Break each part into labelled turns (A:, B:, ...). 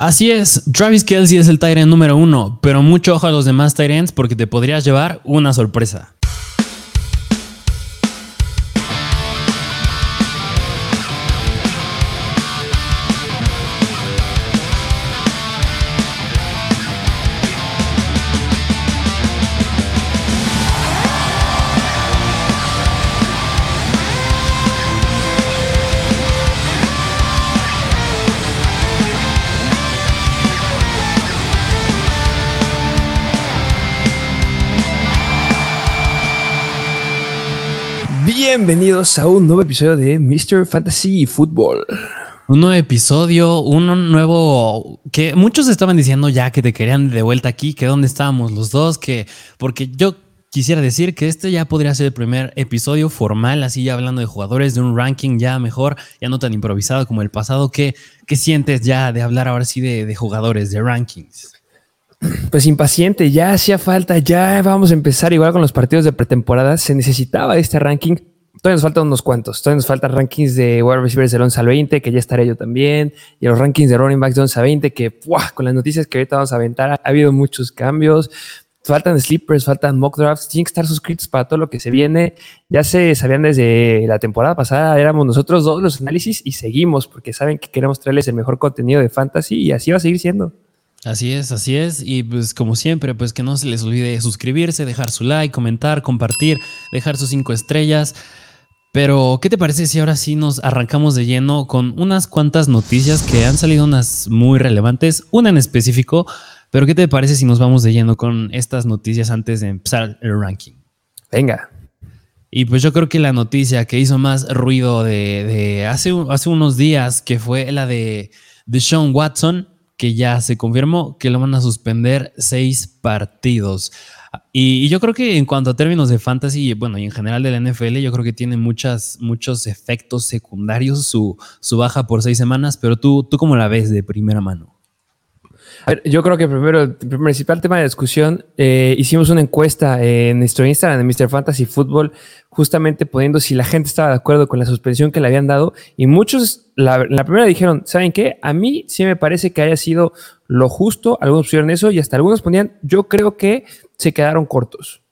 A: Así es, Travis Kelsey es el Tyrant número uno, pero mucho ojo a los demás Tyrants porque te podrías llevar una sorpresa.
B: Bienvenidos a un nuevo episodio de Mr. Fantasy Football.
A: Un nuevo episodio, uno nuevo que muchos estaban diciendo ya que te querían de vuelta aquí, que dónde estábamos los dos, que porque yo quisiera decir que este ya podría ser el primer episodio formal, así ya hablando de jugadores, de un ranking ya mejor, ya no tan improvisado como el pasado. ¿Qué, qué sientes ya de hablar ahora sí de, de jugadores, de rankings?
B: Pues impaciente, ya hacía falta, ya vamos a empezar igual con los partidos de pretemporada. Se necesitaba este ranking Todavía nos faltan unos cuantos. Todavía nos faltan rankings de wide receivers del 11 al 20, que ya estaré yo también. Y los rankings de running backs de 11 a 20, que con las noticias que ahorita vamos a aventar, ha habido muchos cambios. Faltan sleepers, faltan mock drafts. Tienen que estar suscritos para todo lo que se viene. Ya se sabían desde la temporada pasada, éramos nosotros dos los análisis y seguimos porque saben que queremos traerles el mejor contenido de fantasy y así va a seguir siendo.
A: Así es, así es. Y pues como siempre, pues que no se les olvide suscribirse, dejar su like, comentar, compartir, dejar sus cinco estrellas. Pero, ¿qué te parece si ahora sí nos arrancamos de lleno con unas cuantas noticias que han salido unas muy relevantes, una en específico, pero ¿qué te parece si nos vamos de lleno con estas noticias antes de empezar el ranking?
B: Venga.
A: Y pues yo creo que la noticia que hizo más ruido de, hace, hace unos días, que fue la de, de Sean Watson, que ya se confirmó que lo van a suspender seis partidos. Y, yo creo que en cuanto a términos de fantasy, bueno, y en general de la NFL, yo creo que tiene muchas, muchos efectos secundarios su, su baja por seis semanas, pero tú, ¿tú cómo la ves de primera mano?
B: Yo creo que primero, el principal tema de discusión, eh, hicimos una encuesta en nuestro Instagram de Mr. Fantasy Football, justamente poniendo si la gente estaba de acuerdo con la suspensión que le habían dado. Y muchos, la, la primera dijeron, ¿saben qué? A mí sí me parece que haya sido lo justo. Algunos pusieron eso y hasta algunos ponían, yo creo que se quedaron cortos.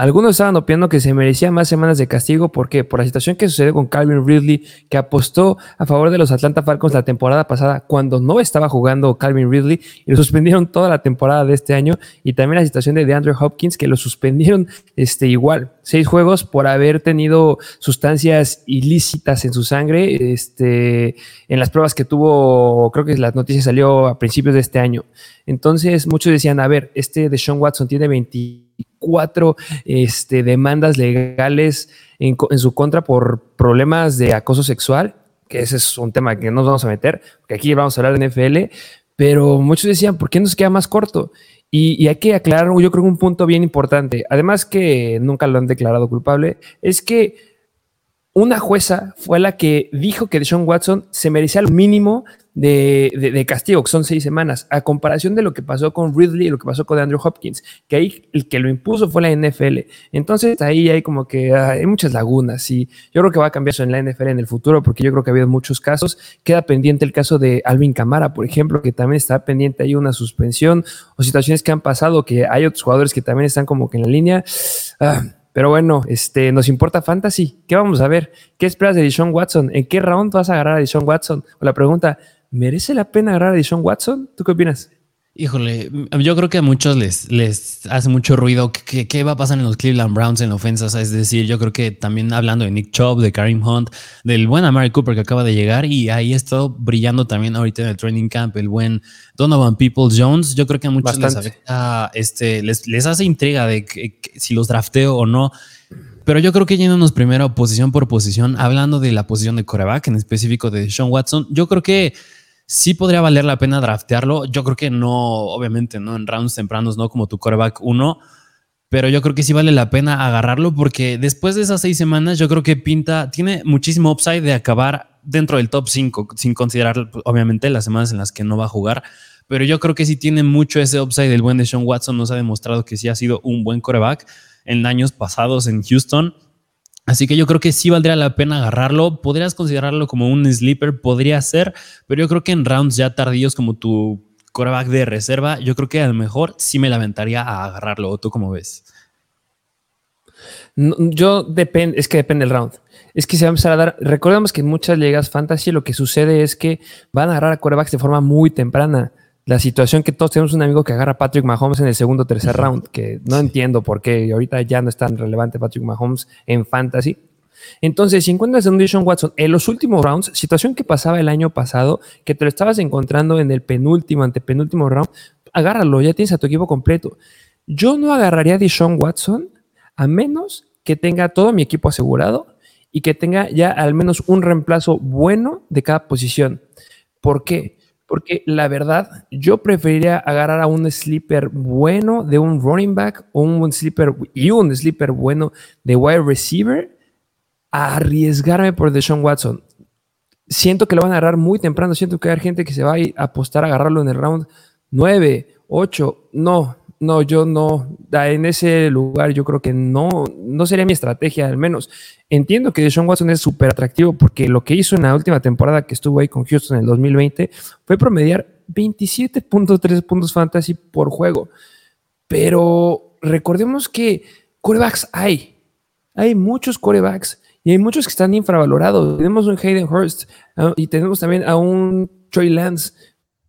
B: Algunos estaban opinando que se merecía más semanas de castigo porque por la situación que sucedió con Calvin Ridley, que apostó a favor de los Atlanta Falcons la temporada pasada cuando no estaba jugando Calvin Ridley y lo suspendieron toda la temporada de este año, y también la situación de DeAndre Hopkins que lo suspendieron este, igual, seis juegos por haber tenido sustancias ilícitas en su sangre, este, en las pruebas que tuvo, creo que la noticia salió a principios de este año. Entonces muchos decían, a ver, este de Sean Watson tiene 24 este, demandas legales en, su contra por problemas de acoso sexual, que ese es un tema que no nos vamos a meter, porque aquí vamos a hablar de NFL, pero muchos decían, ¿por qué no se queda más corto? Y, y, hay que aclarar, yo creo un punto bien importante, además que nunca lo han declarado culpable, es que una jueza fue la que dijo que Sean Watson se merecía lo mínimo de, castigo, que son seis semanas, a comparación de lo que pasó con Ridley y lo que pasó con Andrew Hopkins, que ahí el que lo impuso fue la NFL. Entonces ahí hay como que ah, hay muchas lagunas y yo creo que va a cambiar eso en la NFL en el futuro, porque yo creo que ha habido muchos casos. Queda pendiente el caso de Alvin Camara, por ejemplo, que también está pendiente ahí una suspensión o situaciones que han pasado, que hay otros jugadores que también están como que en la línea. Ah, pero bueno, este, nos importa fantasy. ¿Qué vamos a ver? ¿Qué esperas de Deshaun Watson? ¿En qué round vas a agarrar a Deshaun Watson? O la pregunta, ¿merece la pena agarrar a Deshaun Watson? ¿Tú qué opinas?
A: Híjole, yo creo que a muchos les, les hace mucho ruido qué va a pasar en los Cleveland Browns en ofensas. Es decir, yo creo que también hablando de Nick Chubb, de Karim Hunt, del buen Amari Cooper que acaba de llegar y ahí está brillando también ahorita en el training camp el buen Donovan People Jones. Yo creo que a muchos les, este, les, les, hace intriga de si los drafteo o no. Pero yo creo que yéndonos primero posición por posición, hablando de la posición de coreback, en específico de Sean Watson, yo creo que sí podría valer la pena draftearlo. Yo creo que no, obviamente, no en rounds tempranos, no como tu coreback 1, pero yo creo que sí vale la pena agarrarlo porque después de esas seis semanas, yo creo que pinta, tiene muchísimo upside de acabar dentro del top 5, sin considerar, obviamente, las semanas en las que no va a jugar. Pero yo creo que sí tiene mucho ese upside. El buen de Sean Watson nos ha demostrado que sí ha sido un buen coreback en años pasados en Houston Así que yo creo que sí valdría la pena agarrarlo. Podrías considerarlo como un sleeper, podría ser, pero yo creo que en rounds ya tardíos como tu coreback de reserva, yo creo que a lo mejor sí me lamentaría a agarrarlo. ¿O tú cómo ves?
B: yo depende, es que depende del round. Es que se va a empezar a dar. Recordemos que en muchas ligas fantasy lo que sucede es que van a agarrar a quarterbacks de forma muy temprana. La situación que todos tenemos un amigo que agarra a Patrick Mahomes en el segundo o tercer round, que no entiendo por qué ahorita ya no es tan relevante Patrick Mahomes en fantasy. Entonces, si encuentras a un Deshaun Watson en los últimos rounds, situación que pasaba el año pasado, que te lo estabas encontrando en el penúltimo, antepenúltimo round, agárralo, ya tienes a tu equipo completo. Yo no agarraría a Deshaun Watson a menos que tenga todo mi equipo asegurado y que tenga ya al menos un reemplazo bueno de cada posición. ¿Por qué? Porque la verdad, yo preferiría agarrar a un sleeper bueno de un running back o un sleeper y un sleeper bueno de wide receiver a arriesgarme por Deshaun Watson. Siento que lo van a agarrar muy temprano. Siento que hay gente que se va a apostar a agarrarlo en el round 9, 8. No, no, yo no, en ese lugar yo creo que no, no sería mi estrategia al menos. Entiendo que Deshaun Watson es súper atractivo porque lo que hizo en la última temporada que estuvo ahí con Houston en el 2020 fue promediar 27.3 puntos fantasy por juego. Pero recordemos que corebacks hay, hay muchos corebacks y hay muchos que están infravalorados. Tenemos un Hayden Hurst ah, y tenemos también a un Trey Lance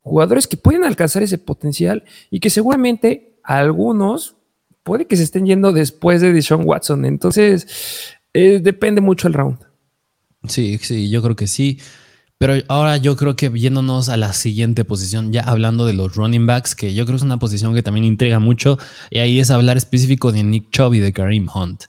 B: jugadores que pueden alcanzar ese potencial y que seguramente algunos puede que se estén yendo después de Deshaun Watson. Entonces, eh, depende mucho el round.
A: Sí, sí, yo creo que sí. Pero ahora yo creo que yéndonos a la siguiente posición, ya hablando de los running backs, que yo creo que es una posición que también intriga mucho, y ahí es hablar específico de Nick Chubb y de Kareem Hunt.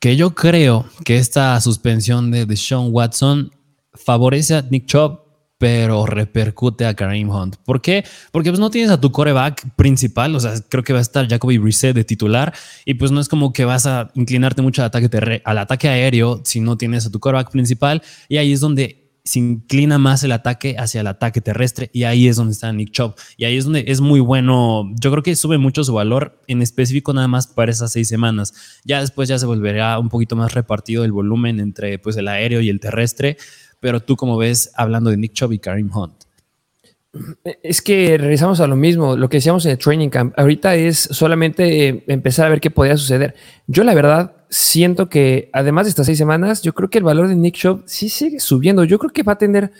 A: Que yo creo que esta suspensión de Deshaun Watson favorece a Nick Chubb pero repercute a Kareem Hunt. ¿Por qué? Porque pues no tienes a tu coreback principal, o sea, creo que va a estar Jacoby Brissett de titular y pues no es como que vas a inclinarte mucho al ataque, al ataque aéreo si no tienes a tu coreback principal y ahí es donde se inclina más el ataque hacia el ataque terrestre y ahí es donde está Nick Chubb y ahí es donde es muy bueno. Yo creo que sube mucho su valor en específico nada más para esas seis semanas. Ya después ya se volverá un poquito más repartido el volumen entre pues el aéreo y el terrestre pero tú como ves hablando de Nick Chubb y Karim Hunt.
B: Es que regresamos a lo mismo, lo que decíamos en el training camp. Ahorita es solamente eh, empezar a ver qué podría suceder. Yo la verdad siento que además de estas seis semanas, yo creo que el valor de Nick Chubb sí sigue subiendo. Yo creo que va a tener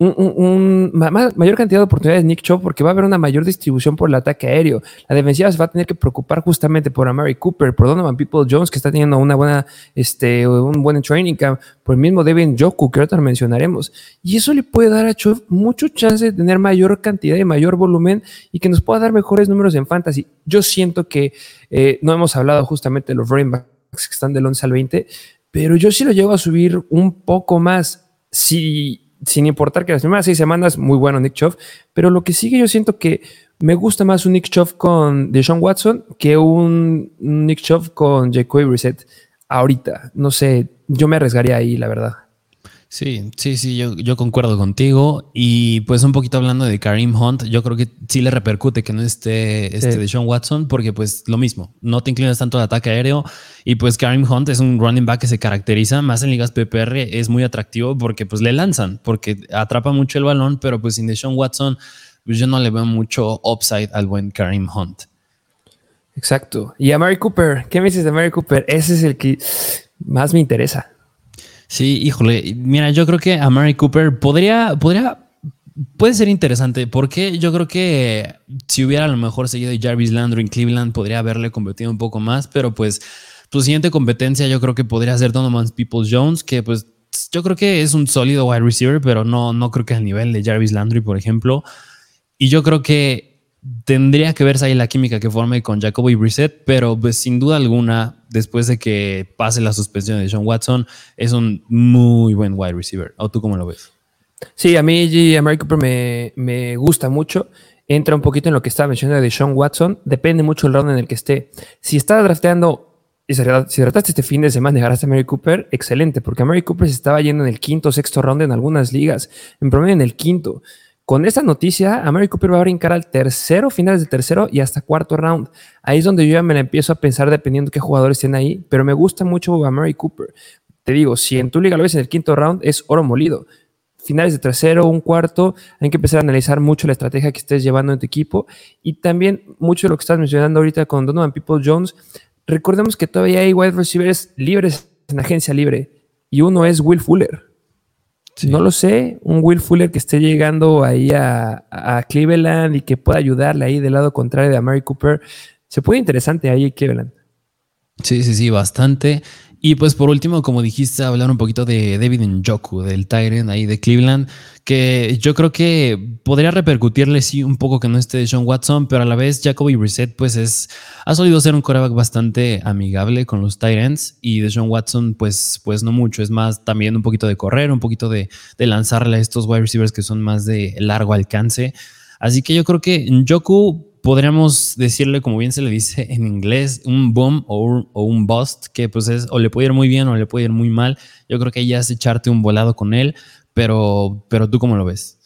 B: un, mayor cantidad de oportunidades Nick Chubb porque va a haber una mayor distribución por el ataque aéreo. La defensiva se va a tener que preocupar justamente por Amari Cooper, por Donovan People Jones, que está teniendo una buena, este, un buen training camp, por el mismo Devin Joku, que ahorita mencionaremos. Y eso le puede dar a Chubb mucho chance de tener mayor cantidad y mayor volumen y que nos pueda dar mejores números en fantasy. Yo siento que eh, no hemos hablado justamente de los running backs que están del 11 al 20, pero yo sí lo llevo a subir un poco más. Si sin importar que las primeras seis semanas, muy bueno Nick Chubb, pero lo que sigue yo siento que me gusta más un Nick Chubb con Deshaun Watson que un Nick Chubb con Jacoby Reset ahorita. No sé, yo me arriesgaría ahí, la verdad.
A: Sí, sí, sí, yo, yo, concuerdo contigo. Y pues un poquito hablando de Kareem Hunt, yo creo que sí le repercute que no esté este de Sean Watson, porque pues lo mismo, no te inclinas tanto al ataque aéreo. Y pues Kareem Hunt es un running back que se caracteriza más en ligas PPR, es muy atractivo porque pues le lanzan, porque atrapa mucho el balón, pero pues sin Deshaun Watson, pues yo no le veo mucho upside al buen Kareem Hunt.
B: Exacto. Y a Mary Cooper, ¿qué me dices de Mary Cooper? Ese es el que más me interesa.
A: Sí, híjole, mira, yo creo que a Mary Cooper podría, podría, puede ser interesante porque yo creo que si hubiera a lo mejor seguido Jarvis Landry en Cleveland podría haberle convertido un poco más, pero pues su siguiente competencia yo creo que podría ser Donovan Peoples Jones, que pues yo creo que es un sólido wide receiver, pero no, no creo que al nivel de Jarvis Landry, por ejemplo. Y yo creo que tendría que verse ahí la química que forme con Jacoby Brissett, pero pues sin duda alguna, después de que pase la suspensión de Sean Watson, es un muy buen wide receiver. ¿O tú cómo lo ves?
B: Sí, a mí G. Cooper me, me, gusta mucho. Entra un poquito en lo que estaba mencionando de Sean Watson. Depende mucho del round en el que esté. Si está drafteando si trataste este fin de semana y agarraste a Mary Cooper, excelente, porque a Mary Cooper se estaba yendo en el quinto o sexto round en algunas ligas, en promedio en el quinto. Con esta noticia, Amari Cooper va a brincar al tercero, finales del tercero y hasta cuarto round. Ahí es donde yo ya me la empiezo a pensar dependiendo qué jugadores estén ahí, pero me gusta mucho Amari Cooper. te digo, si en tu liga lo ves en el quinto round, es oro molido. Finales de tercero, un cuarto, hay que empezar a analizar mucho la estrategia que estés llevando en tu equipo y también mucho de lo que estás mencionando ahorita con Donovan People Jones. Recordemos que todavía hay wide receivers libres en agencia libre y uno es Will Fuller. No lo sé, un Will Fuller que esté llegando ahí a, a, Cleveland y que pueda ayudarle ahí del lado contrario de Amari Cooper. Se puede interesante ahí Cleveland.
A: Sí, sí, sí, bastante. Y pues por último, como dijiste, hablar un poquito de David Njoku, del Tyrant ahí de Cleveland, que yo creo que podría repercutirle sí un poco que no esté Sean Watson, pero a la vez Jacoby Brissett pues es, ha solido ser un coreback bastante amigable con los Tyrants y de Sean Watson pues, pues no mucho, es más también un poquito de correr, un poquito de, de lanzarle a estos wide receivers que son más de largo alcance. Así que yo creo que Njoku podríamos decirle, como bien se le dice en inglés, un boom o un, bust, que pues es o le puede ir muy bien o le puede ir muy mal. Yo creo que ya es echarte un volado con él, pero, pero tú cómo lo ves?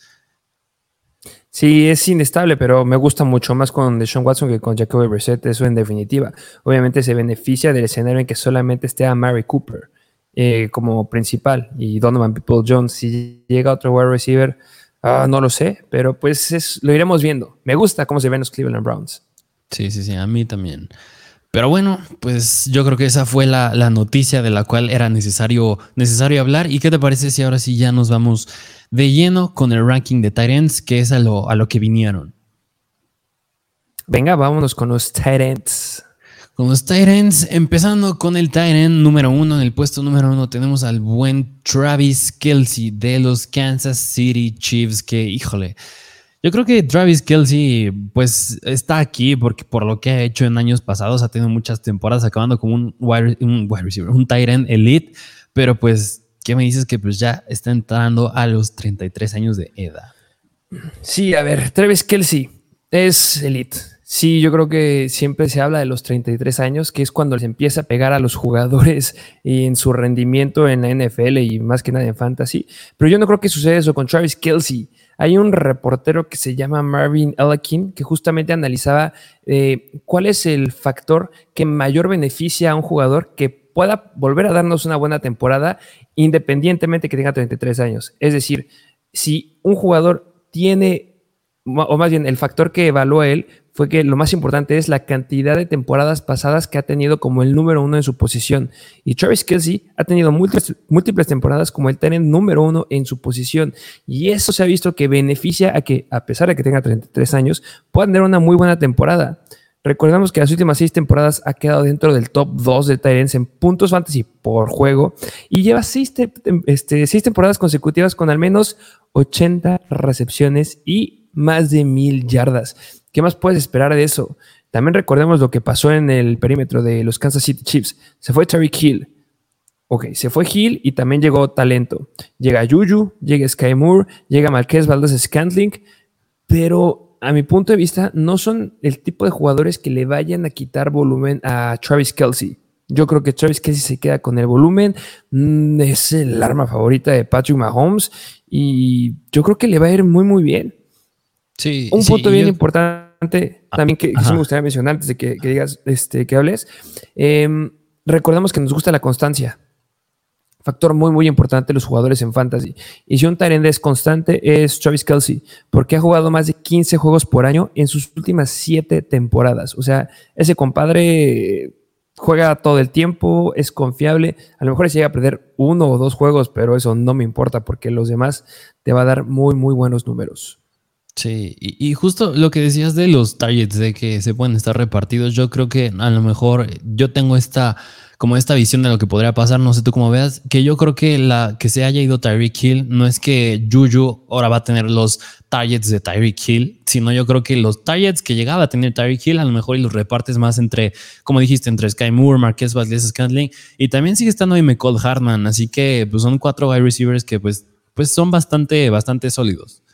B: Sí, es inestable, pero me gusta mucho más con Deshaun Watson que con Jacoby Brissett, eso en definitiva. Obviamente se beneficia del escenario en que solamente esté a Mary Cooper eh, como principal y Donovan People Jones. Si llega otro wide receiver, Ah, no lo sé, pero pues es, lo iremos viendo. Me gusta cómo se ven los Cleveland Browns.
A: Sí, sí, sí, a mí también. Pero bueno, pues yo creo que esa fue la, noticia de la cual era necesario, necesario hablar. ¿Y qué te parece si ahora sí ya nos vamos de lleno con el ranking de Tyrants, que es a lo, a lo que vinieron?
B: Venga, vámonos con los Tyrants.
A: Con los Tyrants, empezando con el Tyrant número uno, en el puesto número uno tenemos al buen Travis Kelsey de los Kansas City Chiefs, que híjole, yo creo que Travis Kelsey pues está aquí porque por lo que ha hecho en años pasados, ha tenido muchas temporadas acabando como un wide, Tyrant elite, pero pues, ¿qué me dices que pues ya está entrando a los 33 años de edad?
B: Sí, a ver, Travis Kelsey es elite Sí, yo creo que siempre se habla de los 33 años, que es cuando se empieza a pegar a los jugadores y en su rendimiento en la NFL y más que nada en fantasy. Pero yo no creo que suceda eso con Travis Kelsey. Hay un reportero que se llama Marvin Elkin que justamente analizaba eh, cuál es el factor que mayor beneficia a un jugador que pueda volver a darnos una buena temporada independientemente que tenga 33 años. Es decir, si un jugador tiene, o más bien el factor que evalúa él fue que lo más importante es la cantidad de temporadas pasadas que ha tenido como el número uno en su posición. Y Travis Kelsey ha tenido múltiples, temporadas como el tener número uno en su posición. Y eso se ha visto que beneficia a que, a pesar de que tenga 33 años, pueda tener una muy buena temporada. Recordemos que las últimas seis temporadas ha quedado dentro del top 2 de Tyrants en puntos fantasy por juego y lleva seis, este, seis temporadas consecutivas con al menos 80 recepciones y más de mil yardas. ¿Qué más puedes esperar de eso? También recordemos lo que pasó en el perímetro de los Kansas City Chiefs. Se fue Tariq Hill. Ok, se fue Hill y también llegó talento. Llega Juju, llega Sky Moore, llega Marquez Valdez Scantling, pero a mi punto de vista no son el tipo de jugadores que le vayan a quitar volumen a Travis Kelsey. Yo creo que Travis Kelsey se queda con el volumen, mm, es el arma favorita de Patrick Mahomes y yo creo que le va a ir muy muy bien.
A: Sí,
B: un punto bien importante Ah, también que, me gustaría mencionar antes de que, digas, este, que hables. Em, recordemos que nos gusta la constancia. Factor muy, muy importante los jugadores en fantasy. Y si un Tyrande es constante, es Travis Kelsey, porque ha jugado más de 15 juegos por año en sus últimas 7 temporadas. O sea, ese compadre juega todo el tiempo, es confiable. A lo mejor se llega a perder uno o dos juegos, pero eso no me importa porque los demás te va a dar muy, muy buenos números.
A: Sí, y, justo lo que decías de los targets, de que se pueden estar repartidos, yo creo que a lo mejor yo tengo esta, como esta visión de lo que podría pasar, no sé tú cómo veas, que yo creo que la que se haya ido Tyreek Hill no es que Juju ahora va a tener los targets de Tyreek Hill, sino yo creo que los targets que llegaba a tener Tyreek Hill a lo mejor y los repartes más entre, como dijiste, entre Sky Moore, Marquez Valdez Scantling y también sigue estando ahí McCall Hartman, así que pues son cuatro wide receivers que pues, pues son bastante, bastante sólidos.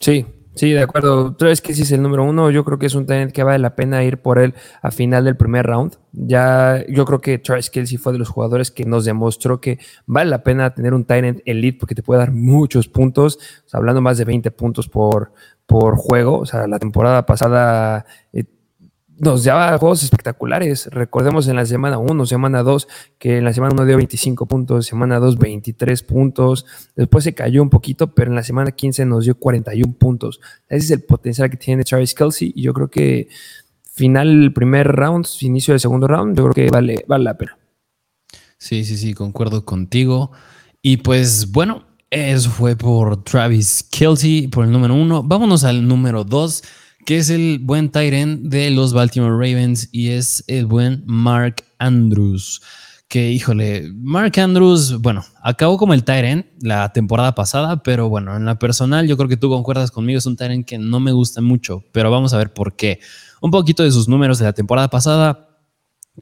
B: Sí, Sí, de acuerdo. Que si es el número uno. Yo creo que es un talent que vale la pena ir por él a final del primer round. Ya, yo creo que Travis Kelsey fue de los jugadores que nos demostró que vale la pena tener un talent elite porque te puede dar muchos puntos. hablando más de 20 puntos por, por juego. O sea, la temporada pasada eh, nos daba juegos espectaculares. Recordemos en la semana 1, semana 2, que en la semana 1 dio 25 puntos, semana 2 23 puntos, después se cayó un poquito, pero en la semana 15 nos dio 41 puntos. Ese es el potencial que tiene Travis Kelsey y yo creo que final primer round, inicio del segundo round, yo creo que vale, vale la pena.
A: Sí, sí, sí, concuerdo contigo. Y pues bueno, eso fue por Travis Kelsey, por el número uno. Vámonos al número dos que es el buen Tyrant de los Baltimore Ravens y es el buen Mark Andrews. Que híjole, Mark Andrews, bueno, acabó como el Tyrant la temporada pasada, pero bueno, en la personal yo creo que tú concuerdas conmigo, es un Tyrant que no me gusta mucho, pero vamos a ver por qué. Un poquito de sus números de la temporada pasada,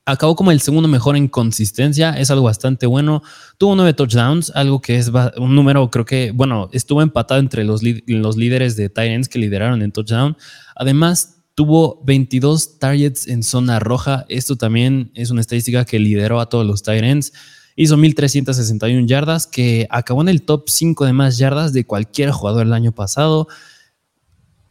A: Acabó como el segundo mejor en consistencia, es algo bastante bueno. Tuvo nueve touchdowns, algo que es un número, creo que, bueno, estuvo empatado entre los, los líderes de Titans que lideraron en touchdown. Además, tuvo 22 targets en zona roja. Esto también es una estadística que lideró a todos los Titans. Hizo 1.361 yardas, que acabó en el top 5 de más yardas de cualquier jugador el año pasado.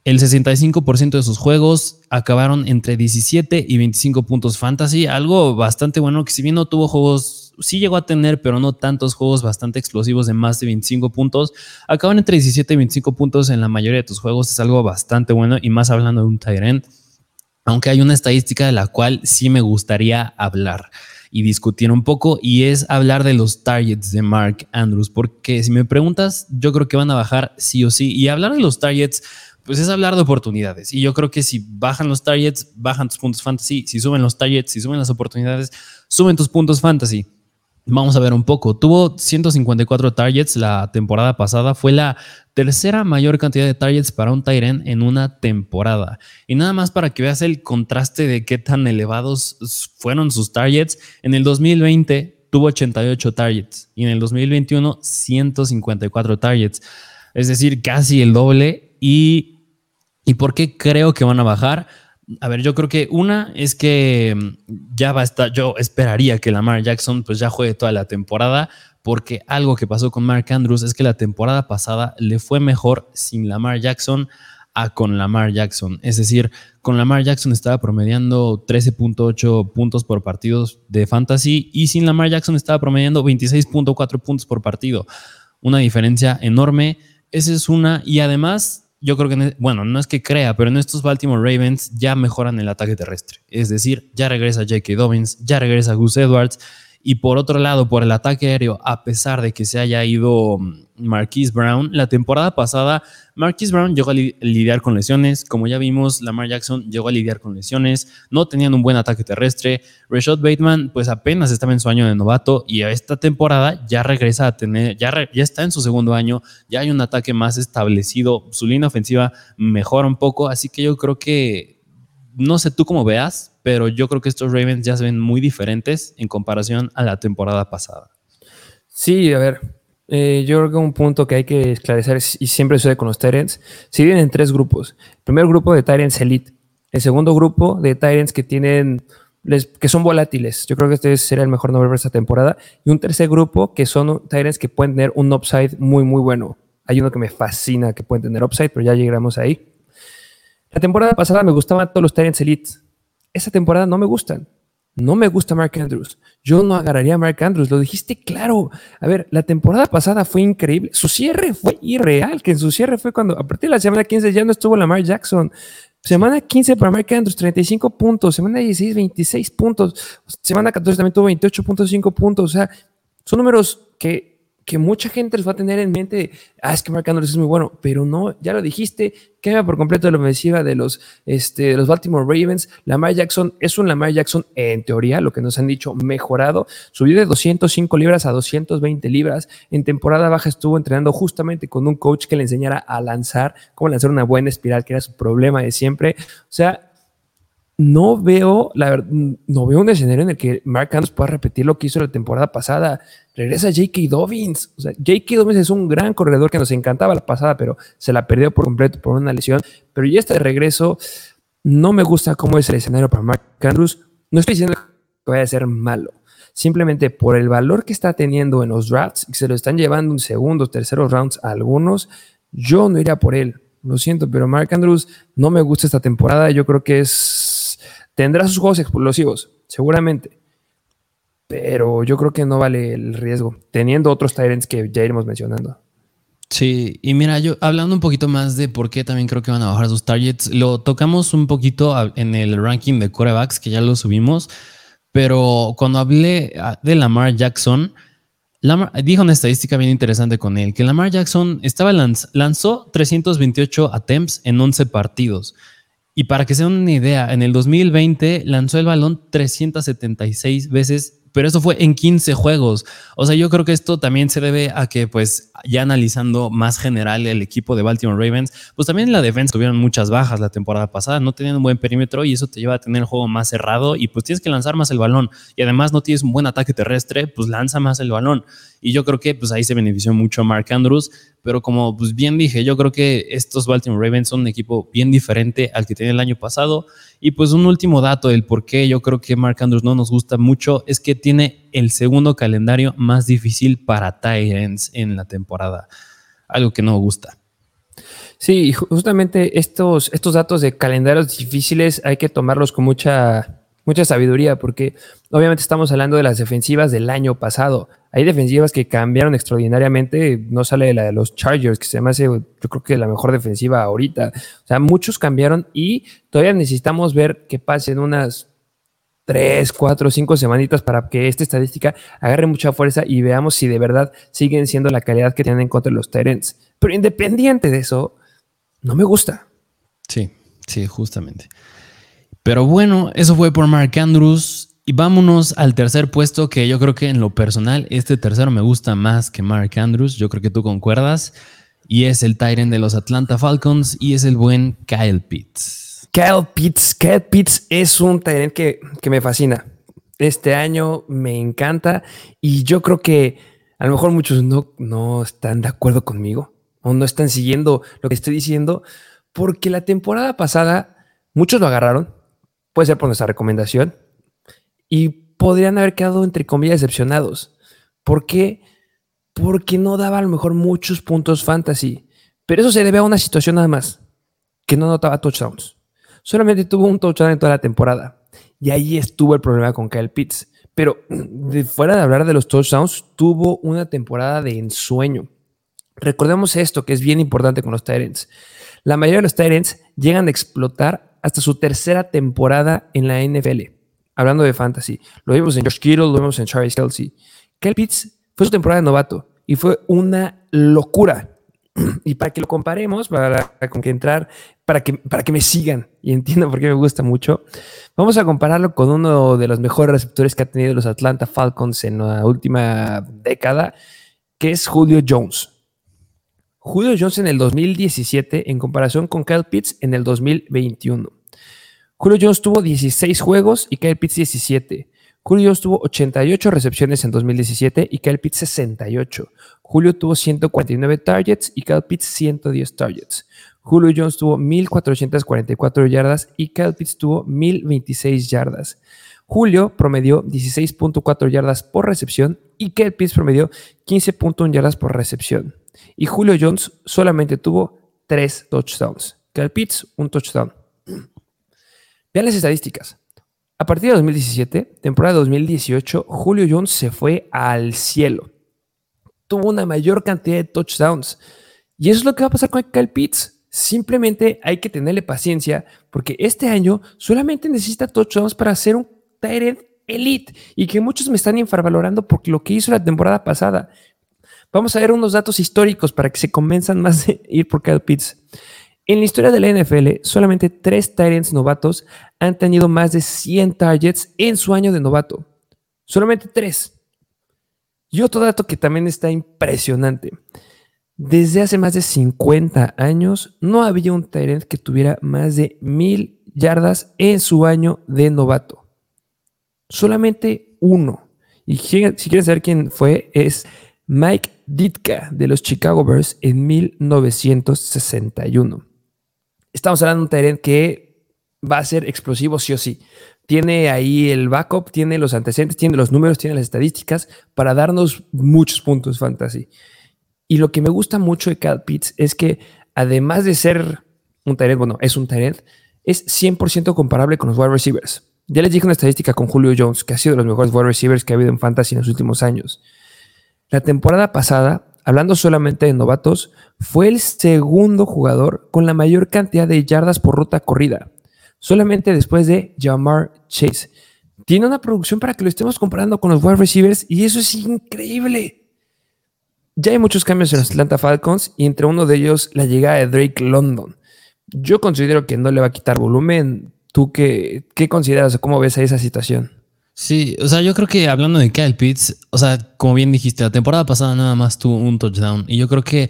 A: El 65% de sus juegos acabaron entre 17 y 25 puntos fantasy, algo bastante bueno que si bien no tuvo juegos, sí llegó a tener, pero no tantos juegos bastante explosivos de más de 25 puntos, acaban entre 17 y 25 puntos en la mayoría de tus juegos, es algo bastante bueno y más hablando de un Tyrant, aunque hay una estadística de la cual sí me gustaría hablar y discutir un poco y es hablar de los targets de Mark Andrews, porque si me preguntas, yo creo que van a bajar sí o sí y hablar de los targets pues es hablar de oportunidades. Y yo creo que si bajan los targets, bajan tus puntos fantasy. Si suben los targets, si suben las oportunidades, suben tus puntos fantasy. Vamos a ver un poco. Tuvo 154 targets la temporada pasada. Fue la tercera mayor cantidad de targets para un Tyrant en una temporada. Y nada más para que veas el contraste de qué tan elevados fueron sus targets. En el 2020 tuvo 88 targets y en el 2021 154 targets. Es decir, casi el doble. Y ¿Y por qué creo que van a bajar? A ver, yo creo que una es que mm, ya va a estar, yo esperaría que Lamar Jackson pues ya juegue toda la temporada, porque algo que pasó con Mark Andrews es que la temporada pasada le fue mejor sin Lamar Jackson a con Lamar Jackson. Es decir, con Lamar Jackson estaba promediando 13.8 puntos por partido de fantasy y sin Lamar Jackson estaba promediando 26.4 puntos por partido. Una diferencia enorme. Esa es una. Y además yo creo que, e, bueno, no es que crea, pero en estos Baltimore Ravens ya mejoran el ataque terrestre. Es decir, ya regresa J.K. Dobbins, ya regresa Gus Edwards. Y por otro lado, por el ataque aéreo, a pesar de que se haya ido mm, Marquise Brown. La temporada pasada, Marquise Brown llegó a lidiar con lesiones. Como ya vimos, Lamar Jackson llegó a lidiar con lesiones. No tenían un buen ataque terrestre. Rashad Bateman, pues apenas estaba en su año de novato y esta temporada ya regresa a tener, ya, ya está en su segundo año. Ya hay un ataque más establecido. Su línea ofensiva mejora un poco. Así que yo creo que, no sé tú cómo veas, pero yo creo que estos Ravens ya se ven muy diferentes en comparación a la temporada pasada.
B: Sí, a ver, eh, yo creo que un punto que hay que esclarecer y siempre sucede con los Tyrants, si vienen en tres grupos. El primer grupo de Tyrants Elite, el segundo grupo de Tyrants que tienen que son volátiles. Yo creo que este sería el mejor nombre para esta temporada. Y un tercer grupo que son Tyrants que pueden tener un upside muy, muy bueno. Hay uno que me fascina que pueden tener upside, pero ya llegamos ahí. La temporada pasada me gustaban todos los Tyrants Elite. Esta temporada no me gustan. No me gusta Mark Andrews. Yo no agarraría a Mark Andrews. Lo dijiste claro. A ver, la temporada pasada fue increíble. Su cierre fue irreal, que en su cierre fue cuando a partir de la semana 15 ya no estuvo Lamar Jackson. Semana 15 para Mark Andrews, 35 puntos. Semana 16, 26 puntos. Semana 14 también tuvo 28.5 puntos. O sea, son números que que mucha gente les va a tener en mente, ah, es que Mark Andrews es muy bueno, pero no, ya lo dijiste, quema por completo la ofensiva de los, este, de los Baltimore Ravens. Lamar Jackson es un Lamar Jackson, en teoría, lo que nos han dicho, mejorado. Subió de 205 libras a 220 libras. En temporada baja estuvo entrenando justamente con un coach que le enseñara a lanzar, cómo lanzar una buena espiral, que era su problema de siempre. O sea, no veo, la verdad, no veo un escenario en el que Mark Andrews pueda repetir lo que hizo la temporada pasada. Regresa J.K. Dobbins. O sea, J.K. Dobbins es un gran corredor que nos encantaba la pasada, pero se la perdió por completo por una lesión. Pero ya está de regreso. No me gusta cómo es el escenario para Mark Andrews. No estoy diciendo que vaya a ser malo. Simplemente por el valor que está teniendo en los drafts, y se lo están llevando en segundos, terceros rounds a algunos, yo no iría por él. Lo siento, pero Mark Andrews no me gusta esta temporada. Yo creo que es Tendrá sus juegos explosivos, seguramente. Pero yo creo que no vale el riesgo, teniendo otros Tyrants que ya iremos mencionando.
A: Sí, y mira, yo hablando un poquito más de por qué también creo que van a bajar sus targets, lo tocamos un poquito en el ranking de corebacks, que ya lo subimos, pero cuando hablé ah, de Lamar Jackson, dijo una estadística bien interesante con él, que Lamar Jackson estaba lanzó 328 attempts en 11 partidos. Y para que se den una idea, en el 2020 lanzó el balón 376 veces pero eso fue en 15 juegos. O sea, yo creo que esto también se debe a que, pues, ya analizando más general el equipo de Baltimore Ravens, pues también la defensa tuvieron muchas bajas la temporada pasada, no tenían un buen perímetro y eso te lleva a tener el juego más cerrado y pues tienes que lanzar más el balón. Y además no tienes un buen ataque terrestre, pues lanza más el balón. Y yo creo que pues ahí se benefició mucho Mark Andrews, pero como pues bien dije, yo creo que estos Baltimore Ravens son un equipo bien diferente al que tenía el año pasado. Y pues un último dato del por qué yo creo que Mark Andrews no nos gusta mucho es que tiene el segundo calendario más difícil para Tyrants en la temporada. Algo que no gusta.
B: Sí, justamente estos, estos datos de calendarios difíciles hay que tomarlos con mucha mucha sabiduría, porque obviamente estamos hablando de las defensivas del año pasado. Hay defensivas que cambiaron extraordinariamente, no sale la de los Chargers, que se me hace, yo creo que la mejor defensiva ahorita. O sea, muchos cambiaron y todavía necesitamos ver que pasen unas tres, cuatro, cinco semanitas para que esta estadística agarre mucha fuerza y veamos si de verdad siguen siendo la calidad que tienen en contra los Tyrants. Pero independiente de eso, no me gusta.
A: Sí, sí, justamente. Pero bueno, eso fue por Mark Andrews. Y vámonos al tercer puesto, que yo creo que en lo personal, este tercero me gusta más que Mark Andrews. Yo creo que tú concuerdas. Y es el Tyrant de los Atlanta Falcons y es el buen Kyle Pitts.
B: Kyle Pitts, Kyle Pitts es un Tyrant que, que me fascina. Este año me encanta y yo creo que a lo mejor muchos no, no están de acuerdo conmigo o no están siguiendo lo que estoy diciendo, porque la temporada pasada muchos lo agarraron, Puede ser por nuestra recomendación. Y podrían haber quedado, entre comillas, decepcionados. ¿Por qué? Porque no daba a lo mejor muchos puntos fantasy. Pero eso se debe a una situación nada más. Que no notaba touchdowns. Solamente tuvo un touchdown en toda la temporada. Y ahí estuvo el problema con Kyle Pitts. Pero fuera de hablar de los touchdowns, tuvo una temporada de ensueño. Recordemos esto que es bien importante con los Tyrants. La mayoría de los Tyrants llegan a explotar hasta su tercera temporada en la NFL. Hablando de fantasy, lo vimos en Josh Kittle, lo vimos en Charles Kelsey. Kyle Pitts fue su temporada de novato y fue una locura. Y para que lo comparemos, para, que entrar, para que, para que me sigan y entiendan por qué me gusta mucho, vamos a compararlo con uno de los mejores receptores que ha tenido los Atlanta Falcons en la última década, que es Julio Jones. Julio Jones en el 2017 en comparación con Kyle Pitts en el 2021. Julio Jones tuvo 16 juegos y Kyle Pitts 17. Julio Jones tuvo 88 recepciones en 2017 y Kyle Pitts 68. Julio tuvo 149 targets y Kyle Pitts 110 targets. Julio Jones tuvo 1.444 yardas y Kyle Pitts tuvo 1.026 yardas. Julio promedió 16.4 yardas por recepción y Kyle Pitts promedió 15.1 yardas por recepción. Y Julio Jones solamente tuvo tres touchdowns. Kyle Pitts, un touchdown. Vean las estadísticas. A partir de 2017, temporada 2018, Julio Jones se fue al cielo. Tuvo una mayor cantidad de touchdowns. Y eso es lo que va a pasar con Kyle Pitts. Simplemente hay que tenerle paciencia porque este año solamente necesita touchdowns para ser un Tyrant elite y que muchos me están infravalorando por lo que hizo la temporada pasada. Vamos a ver unos datos históricos para que se convenzan más de ir por Kyle Pitts. En la historia de la NFL, solamente tres Tyrants novatos han tenido más de 100 targets en su año de novato. Solamente tres. Y otro dato que también está impresionante. Desde hace más de 50 años no había un Tyrant que tuviera más de mil yardas en su año de novato. Solamente uno. Y si quieren saber quién fue, es Mike Ditka de los Chicago Bears en 1961. Estamos hablando de un Tyrant que va a ser explosivo sí o sí. Tiene ahí el backup, tiene los antecedentes, tiene los números, tiene las estadísticas para darnos muchos puntos fantasy. Y lo que me gusta mucho de Cal Pitts es que además de ser un Tyrant, bueno, es un Tyrant, es 100% comparable con los wide receivers. Ya les dije una estadística con Julio Jones, que ha sido de los mejores wide receivers que ha habido en Fantasy en los últimos años. La temporada pasada, hablando solamente de novatos, fue el segundo jugador con la mayor cantidad de yardas por ruta corrida, solamente después de Jamar Chase. Tiene una producción para que lo estemos comparando con los wide receivers y eso es increíble. Ya hay muchos cambios en los Atlanta Falcons y entre uno de ellos la llegada de Drake London. Yo considero que no le va a quitar volumen. ¿Tú qué, qué consideras o cómo ves a esa situación?
A: Sí, o sea, yo creo que hablando de Kyle Pitts, o sea, como bien dijiste, la temporada pasada nada más tuvo un touchdown y yo creo que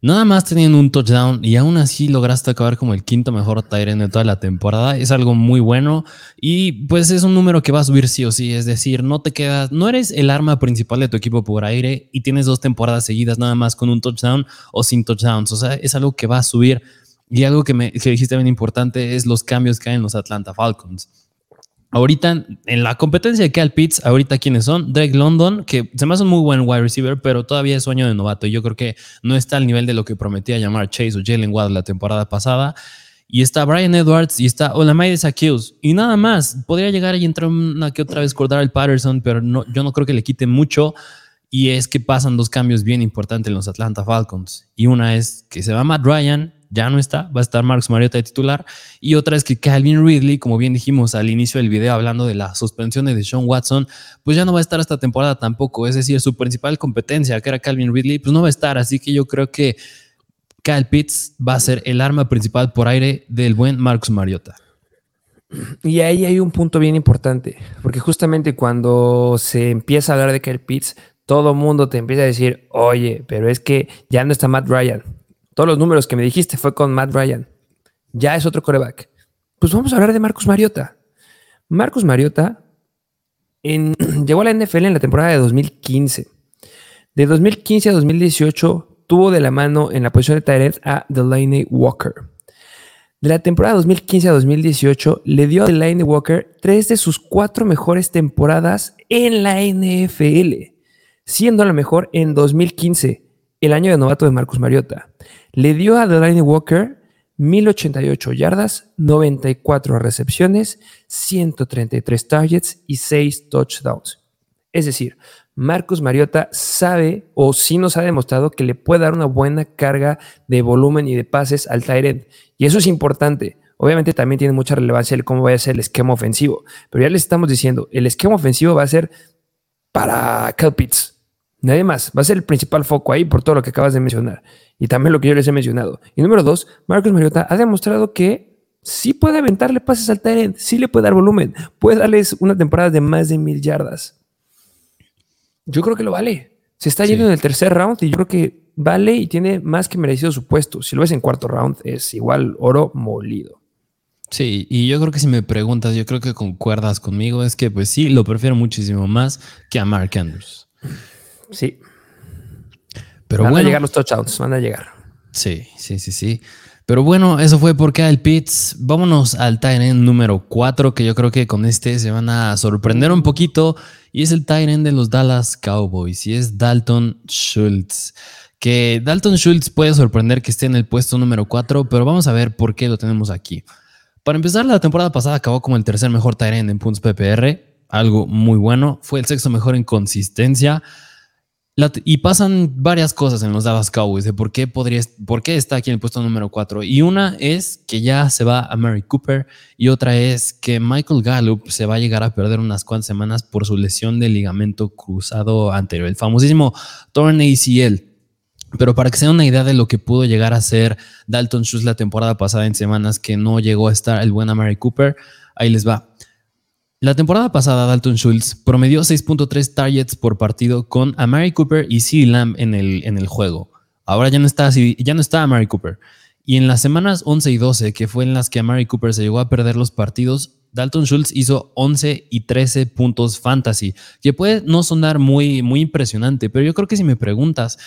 A: nada más teniendo un touchdown y aún así lograste acabar como el quinto mejor Tyrant de toda la temporada, es algo muy bueno y pues es un número que va a subir sí o sí, es decir, no te quedas, no eres el arma principal de tu equipo por aire y tienes dos temporadas seguidas nada más con un touchdown o sin touchdowns, o sea, es algo que va a subir y algo que, me, que dijiste bien importante es los cambios que hay en los Atlanta Falcons. Ahorita, en la competencia de Cal Pitts, ahorita quiénes son? Drake London, que se me hace un muy buen wide receiver, pero todavía es sueño de novato. Yo creo que no está al nivel de lo que prometía llamar Chase o Jalen Waddle la temporada pasada. Y está Brian Edwards y está Olamide Sakius. Y nada más, podría llegar y entrar una que otra vez el Patterson, pero no, yo no creo que le quite mucho. Y es que pasan dos cambios bien importantes en los Atlanta Falcons. Y una es que se va Matt Ryan ya no está, va a estar Marcus Mariota de titular. Y otra es que Calvin Ridley, como bien dijimos al inicio del video hablando de la suspensión de Sean Watson, pues ya no va a estar esta temporada tampoco. Es decir, su principal competencia, que era Calvin Ridley, pues no va a estar. Así que yo creo que Kyle Pitts va a ser el arma principal por aire del buen Marcus Mariota.
B: Y ahí hay un punto bien importante, porque justamente cuando se empieza a hablar de Kyle Pitts, todo mundo te empieza a decir, oye, pero es que ya no está Matt Ryan, todos los números que me dijiste fue con Matt Ryan. Ya es otro coreback. Pues vamos a hablar de Marcus Mariota. Marcus Mariota llegó a la NFL en la temporada de 2015. De 2015 a 2018 tuvo de la mano en la posición de Tyrant a Delaney Walker. De la temporada 2015 a 2018 le dio a Delaney Walker tres de sus cuatro mejores temporadas en la NFL, siendo la mejor en 2015, el año de novato de Marcus Mariota. Le dio a Delaney Walker 1088 yardas, 94 recepciones, 133 targets y 6 touchdowns. Es decir, Marcus Mariota sabe o sí nos ha demostrado que le puede dar una buena carga de volumen y de pases al Tyrant. Y eso es importante. Obviamente también tiene mucha relevancia el cómo va a ser el esquema ofensivo. Pero ya les estamos diciendo, el esquema ofensivo va a ser para Cal Pitts. Nadie más. Va a ser el principal foco ahí por todo lo que acabas de mencionar y también lo que yo les he mencionado. Y número dos, Marcus Mariota ha demostrado que sí puede aventarle pases al Tyrant, sí le puede dar volumen, puede darles una temporada de más de mil yardas. Yo creo que lo vale. Se está yendo en el tercer round y yo creo que vale y tiene más que merecido su puesto. Si lo ves en cuarto round, es igual oro molido.
A: Sí, y yo creo que si me preguntas, yo creo que concuerdas conmigo, es que pues sí, lo prefiero muchísimo más que a Mark Andrews.
B: Sí, pero van a llegar los touchdowns, van a llegar.
A: Sí, sí, sí, sí. Pero bueno, eso fue por el Pitts. Vámonos al Tyrant número 4, que yo creo que con este se van a sorprender un poquito. Y es el Tyrant de los Dallas Cowboys. Y es Dalton Schultz. Que Dalton Schultz puede sorprender que esté en el puesto número 4, pero vamos a ver por qué lo tenemos aquí. Para empezar, la temporada pasada acabó como el tercer mejor Tyrant en puntos PPR. Algo muy bueno. Fue el sexto mejor en consistencia y pasan varias cosas en los Dallas Cowboys de por qué, podría, por qué está aquí en el puesto número 4. Y una es que ya se va a Mary Cooper y otra es que Michael Gallup se va a llegar a perder unas cuantas semanas por su lesión de ligamento cruzado anterior, el famosísimo torn ACL. Pero para que se den una idea de lo que pudo llegar a ser Dalton Schultz la temporada pasada en semanas que no llegó a estar el buen Mary Cooper, ahí les va. La temporada pasada, Dalton Schultz promedió 6.3 targets por partido con Amari Cooper y C. Lamb en el, en el juego. Ahora ya no está, ya no está Amari Cooper. Y en las semanas 11 y 12, que fue en las que Amari Cooper se llegó a perder los partidos, Dalton Schultz hizo 11 y 13 puntos fantasy, que puede no sonar muy, muy impresionante, pero yo creo que si me preguntas,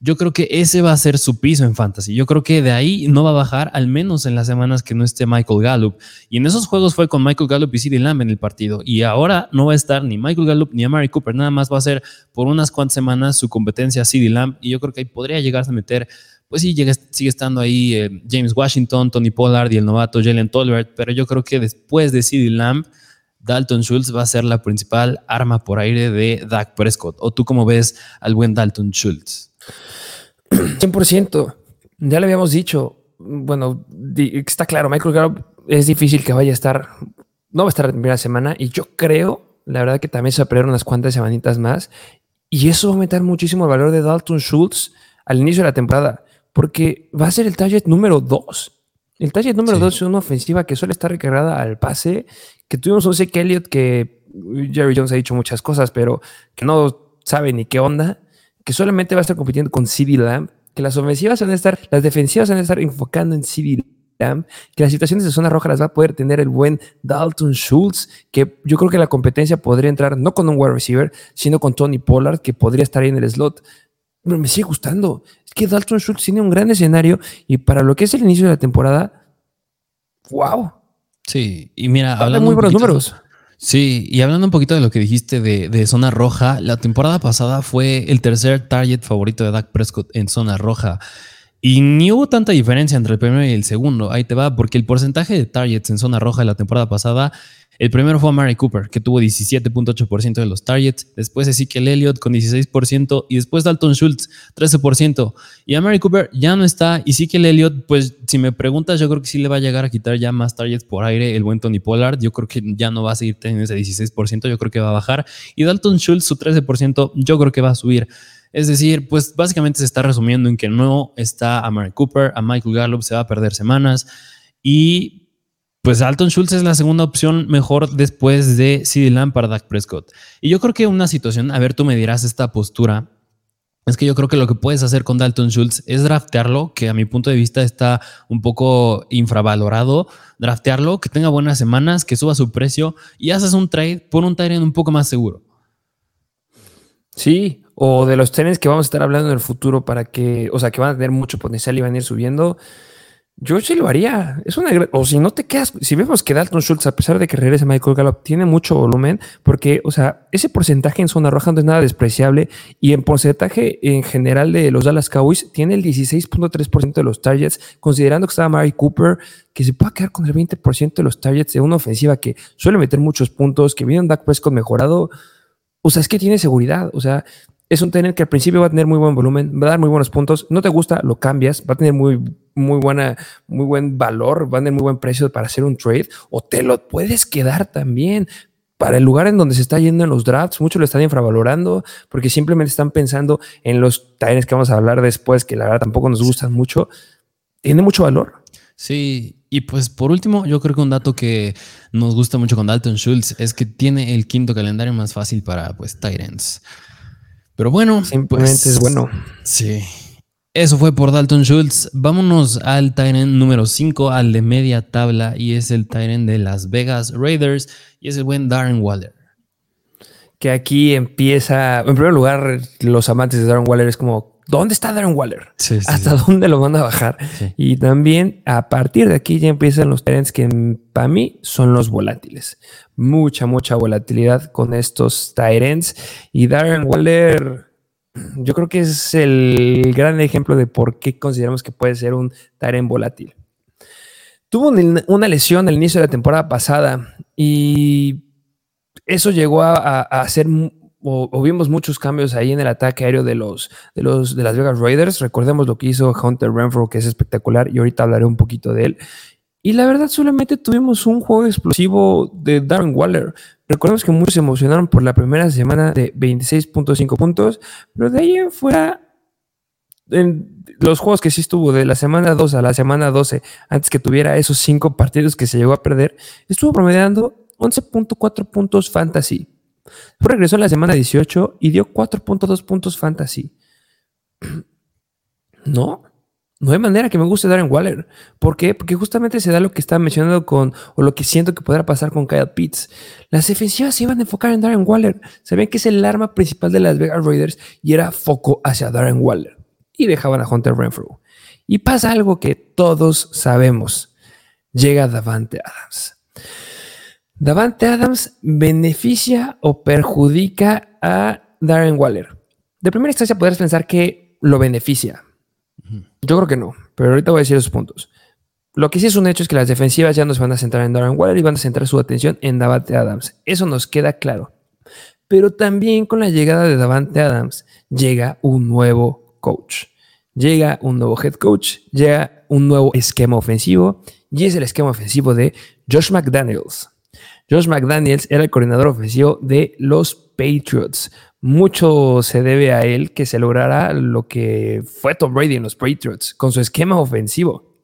A: yo creo que ese va a ser su piso en fantasy. Yo creo que de ahí no va a bajar, al menos en las semanas que no esté Michael Gallup. Y en esos juegos fue con Michael Gallup y CeeDee Lamb en el partido. Y ahora no va a estar ni Michael Gallup ni Amari Cooper. Nada más va a ser por unas cuantas semanas su competencia CeeDee Lamb. Y yo creo que ahí podría llegarse a meter pues sí, sigue estando ahí eh, James Washington, Tony Pollard y el novato Jalen Tolbert, pero yo creo que después de CeeDee Lamb, Dalton Schultz va a ser la principal arma por aire de Dak Prescott. ¿O tú cómo ves al buen Dalton Schultz?
B: 100%. Ya le habíamos dicho. Bueno, está claro, Michael Gallup es difícil que vaya a estar, no va a estar la primera semana y yo creo, la verdad que también se va a perder unas cuantas semanitas más y eso va a aumentar muchísimo el valor de Dalton Schultz al inicio de la temporada porque va a ser el target número 2. El target número 2 es una ofensiva que suele estar recargada al pase, que tuvimos un Zeke Elliott que Jerry Jones ha dicho muchas cosas, pero que no sabe ni qué onda, que solamente va a estar compitiendo con CD Lamb, que las ofensivas van a estar, las defensivas van a estar enfocando en CD Lamb, que las situaciones de zona roja las va a poder tener el buen Dalton Schultz, que yo creo que la competencia podría entrar no con un wide receiver, sino con Tony Pollard, que podría estar ahí en el slot. Pero me sigue gustando. Es que Dalton Schultz tiene un gran escenario y para lo que es el inicio de la temporada, wow.
A: Sí, y mira, hablando muy buenos números. Sí, y hablando un poquito de lo que dijiste de, zona roja, la temporada pasada fue el tercer target favorito de Dak Prescott en zona roja. Y ni hubo tanta diferencia entre el primero y el segundo. Ahí te va, porque el porcentaje de targets en zona roja de la temporada pasada el primero fue a Mary Cooper, que tuvo 17.8% de los targets, después Ezekiel Elliott con 16% y después Dalton Schultz 13%. Y a Mary Cooper ya no está y Ezekiel Elliott, pues si me preguntas, yo creo que sí le va a llegar a quitar ya más targets por aire el buen Tony Pollard. Yo creo que ya no va a seguir teniendo ese 16%, yo creo que va a bajar. Y Dalton Schultz, su 13%, yo creo que va a subir. Es decir, pues básicamente se está resumiendo en que no está a Mary Cooper, a Michael Gallup se va a perder semanas y pues Alton Schultz es la segunda opción mejor después de CD Lamb para Dak Prescott. Y yo creo que una situación, a ver, tú me dirás esta postura, es que yo creo que lo que puedes hacer con Dalton Schultz es draftearlo, que a mi punto de vista está un poco infravalorado. Draftearlo, que tenga buenas semanas, que suba su precio y haces un trade por un Tyrant un poco más seguro.
B: Sí, o de los trenes que vamos a estar hablando en el futuro para que, o sea, que van a tener mucho potencial y van a ir subiendo. Yo sí lo haría. Es una o si no te quedas, si vemos que Dalton Schultz, a pesar de que regrese Michael Gallup, tiene mucho volumen, porque, o sea, ese porcentaje en zona roja no es nada despreciable y en porcentaje en general de los Dallas Cowboys tiene el 16.3% de los targets, considerando que estaba Mary Cooper, que se puede quedar con el 20% de los targets de una ofensiva que suele meter muchos puntos, que viene un Dak Prescott mejorado. O sea, es que tiene seguridad. O sea, es un tener que al principio va a tener muy buen volumen, va a dar muy buenos puntos. No te gusta, lo cambias, va a tener muy, muy buena, muy buen valor, va a tener muy buen precio para hacer un trade, o te lo puedes quedar también. Para el lugar en donde se está yendo en los drafts, muchos lo están infravalorando porque simplemente están pensando en los talleres que vamos a hablar después, que la verdad tampoco nos gustan mucho. Tiene mucho valor.
A: Sí, y pues por último, yo creo que un dato que nos gusta mucho con Dalton Schultz es que tiene el quinto calendario más fácil para pues Tyrants. Pero bueno,
B: simplemente es pues, bueno.
A: Sí. Eso fue por Dalton Schultz. Vámonos al Tyrant número 5, al de media tabla, y es el Tyrant de Las Vegas Raiders, y es el buen Darren Waller.
B: Que aquí empieza, en primer lugar, los amantes de Darren Waller es como, ¿Dónde está Darren Waller? ¿Hasta dónde lo van a bajar? Y también a partir de aquí ya empiezan los trends que para mí son los volátiles. Mucha, mucha volatilidad con estos Tyrants. Y Darren Waller, yo creo que es el gran ejemplo de por qué consideramos que puede ser un Tyrant volátil. Tuvo una lesión al inicio de la temporada pasada y eso llegó a, ser o, vimos muchos cambios ahí en el ataque aéreo de los, de los de las Vegas Raiders. Recordemos lo que hizo Hunter Renfro, que es espectacular, y ahorita hablaré un poquito de él. Y la verdad, solamente tuvimos un juego explosivo de Darren Waller. Recordemos que muchos se emocionaron por la primera semana de 26.5 puntos, pero de ahí en fuera, en los juegos que sí estuvo de la semana 2 a la semana 12, antes que tuviera esos cinco partidos que se llegó a perder, estuvo promediando 11.4 puntos fantasy. Después regresó en la semana 18 y dio 4.2 puntos fantasy. No, no hay manera que me guste Darren Waller. ¿Por qué? Porque justamente se da lo que estaba mencionando con, o lo que siento que podrá pasar con Kyle Pitts. Las defensivas se iban a enfocar en Darren Waller. Sabían que es el arma principal de las Vegas Raiders y era foco hacia Darren Waller. Y dejaban a Hunter Renfrew. Y pasa algo que todos sabemos. Llega Davante Adams. Davante Adams beneficia o perjudica a Darren Waller. De primera instancia podrías pensar que lo beneficia. Yo creo que no, pero ahorita voy a decir esos puntos. Lo que sí es un hecho es que las defensivas ya no se van a centrar en Darren Waller y van a centrar su atención en Davante Adams. Eso nos queda claro. Pero también con la llegada de Davante Adams llega un nuevo coach. Llega un nuevo head coach, llega un nuevo esquema ofensivo y es el esquema ofensivo de Josh McDaniels. Josh McDaniels era el coordinador ofensivo de los Patriots. Mucho se debe a él que se logrará lo que fue Tom Brady en los Patriots con su esquema ofensivo.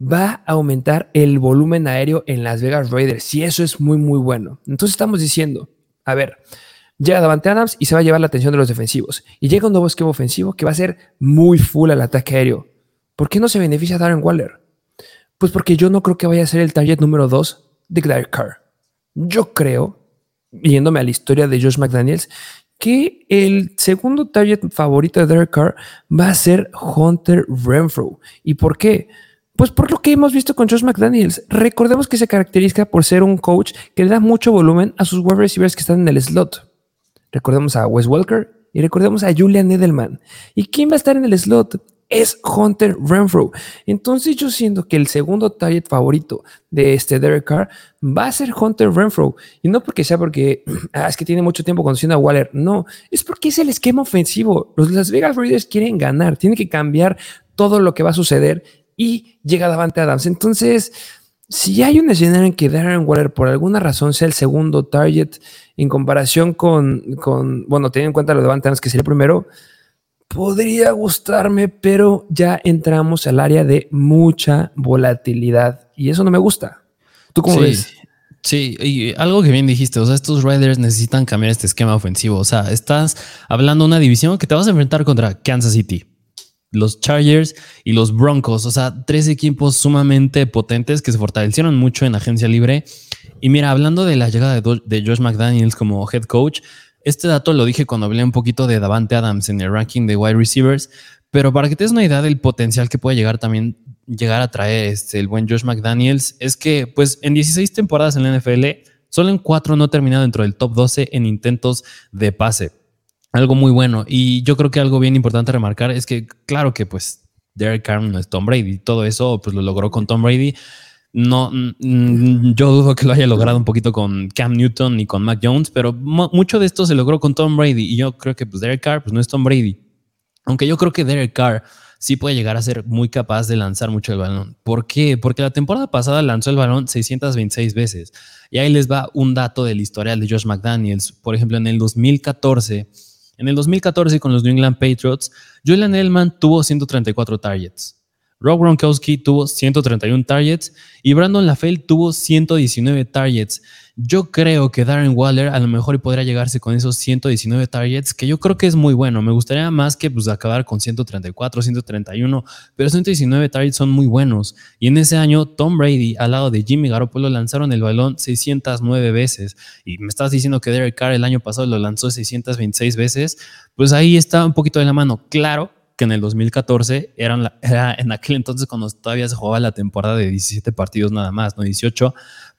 B: Va a aumentar el volumen aéreo en Las Vegas Raiders y eso es muy, muy bueno. Entonces estamos diciendo, a ver, llega Davante Adams y se va a llevar la atención de los defensivos. Y llega un nuevo esquema ofensivo que va a ser muy full al ataque aéreo. ¿Por qué no se beneficia Darren Waller? Pues porque yo no creo que vaya a ser el target número 2 de Derek Carr. Yo creo, yéndome a la historia de Josh McDaniels, que el segundo target favorito de Derek Carr va a ser Hunter Renfro. ¿Y por qué? Pues por lo que hemos visto con Josh McDaniels. Recordemos que se caracteriza por ser un coach que le da mucho volumen a sus wide receivers que están en el slot. Recordemos a Wes Welker y recordemos a Julian Edelman. ¿Y quién va a estar en el slot? Es Hunter Renfro. Entonces yo siento que el segundo target favorito de este Derek Carr va a ser Hunter Renfro. Y no porque sea porque ah, es que tiene mucho tiempo conociendo a Waller. No, es porque es el esquema ofensivo. Los Las Vegas Raiders quieren ganar. Tienen que cambiar todo lo que va a suceder y llega Davante Adams. Entonces, si hay un escenario en que Darren Waller por alguna razón sea el segundo target en comparación con, con bueno, teniendo en cuenta lo de Davante Adams que sería el primero, podría gustarme, pero ya entramos al área de mucha volatilidad y eso no me gusta. ¿Tú cómo ves?
A: Sí, y algo que bien dijiste, o sea, estos Riders necesitan cambiar este esquema ofensivo. O sea, estás hablando de una división que te vas a enfrentar contra Kansas City, los Chargers y los Broncos. O sea, tres equipos sumamente potentes que se fortalecieron mucho en agencia libre. Y mira, hablando de la llegada de, Josh McDaniels como head coach, este dato lo dije cuando hablé un poquito de Davante Adams en el ranking de wide receivers, pero para que te des una idea del potencial que puede llegar también llegar a traer este, el buen Josh McDaniels, es que pues en 16 temporadas en la NFL, solo en 4 no ha terminado dentro del top 12 en intentos de pase algo muy bueno. Y yo creo que algo bien importante remarcar es que, claro que pues Derek Carr no es Tom Brady, todo eso pues lo logró con Tom Brady. No, mm, yo dudo que lo haya logrado un poquito con Cam Newton y con Mac Jones, pero mucho de esto se logró con Tom Brady. Y yo creo que pues Derek Carr pues no es Tom Brady. Aunque yo creo que Derek Carr sí puede llegar a ser muy capaz de lanzar mucho el balón. ¿Por qué? Porque la temporada pasada lanzó el balón 626 veces. Y ahí les va un dato del historial de Josh McDaniels. Por ejemplo, en el 2014 en el 2014 con los New England Patriots, Julian Edelman tuvo 134 targets. Rob Gronkowski tuvo 131 targets y Brandon LaFell tuvo 119 targets. Yo creo que Darren Waller a lo mejor podría llegarse con esos 119 targets, que yo creo que es muy bueno. Me gustaría más que pues, acabar con 134, 131, pero 119 targets son muy buenos. Y en ese año, Tom Brady al lado de Jimmy Garoppolo lanzaron el balón 609 veces. Y me estás diciendo que Derek Carr el año pasado lo lanzó 626 veces. Pues ahí está un poquito de la mano. Claro que en el 2014 eran era en aquel entonces cuando todavía se jugaba la temporada de 17 partidos nada más, no 18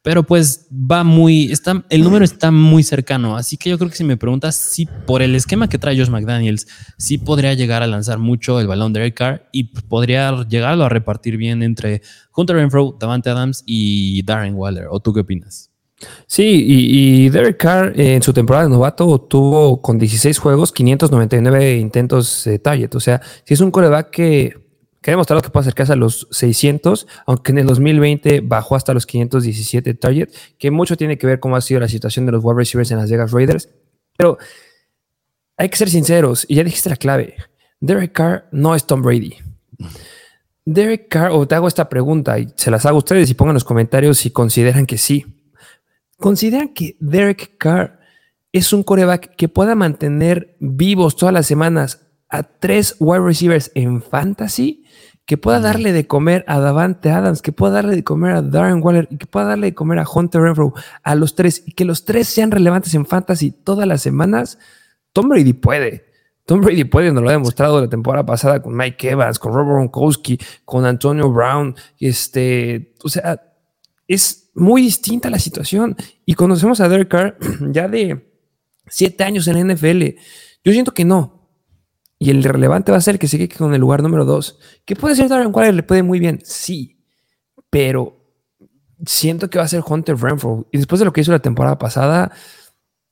A: pero pues va muy, está, el número está muy cercano, así que yo creo que si me preguntas si por el esquema que trae Josh McDaniels, sí podría llegar a lanzar mucho el balón de Derek Carr y podría llegarlo a repartir bien entre Hunter Renfro, Davante Adams y Darren Waller, ¿o tú qué opinas?
B: Sí, y, Derek Carr en su temporada de novato tuvo con 16 juegos 599 intentos de target. O sea, si es un coreback que que ha demostrado que puede acercarse a los 600, aunque en el 2020 bajó hasta los 517 target, que mucho tiene que ver cómo ha sido la situación de los wide receivers en las Vegas Raiders. Pero hay que ser sinceros, y ya dijiste la clave. Derek Carr no es Tom Brady. Derek Carr, o te hago esta pregunta y se las hago a ustedes y pongan en los comentarios si consideran que sí. ¿Consideran que Derek Carr es un coreback que pueda mantener vivos todas las semanas a tres wide receivers en fantasy que pueda darle de comer a Davante Adams, que pueda darle de comer a Darren Waller y que pueda darle de comer a Hunter Renfro a los tres y que los tres sean relevantes en fantasy todas las semanas, Tom Brady puede. Tom Brady puede, nos lo ha demostrado la temporada pasada con Mike Evans, con Robert Gronkowski, con Antonio Brown. Este, o sea, es muy distinta la situación. Y conocemos a Derek Carr ya de siete años en la NFL. Yo siento que no. Y el relevante va a ser que sigue con el lugar número 2. Que puede ser Darren Waller, le puede muy bien, sí. Pero siento que va a ser Hunter Renfro. Y después de lo que hizo la temporada pasada,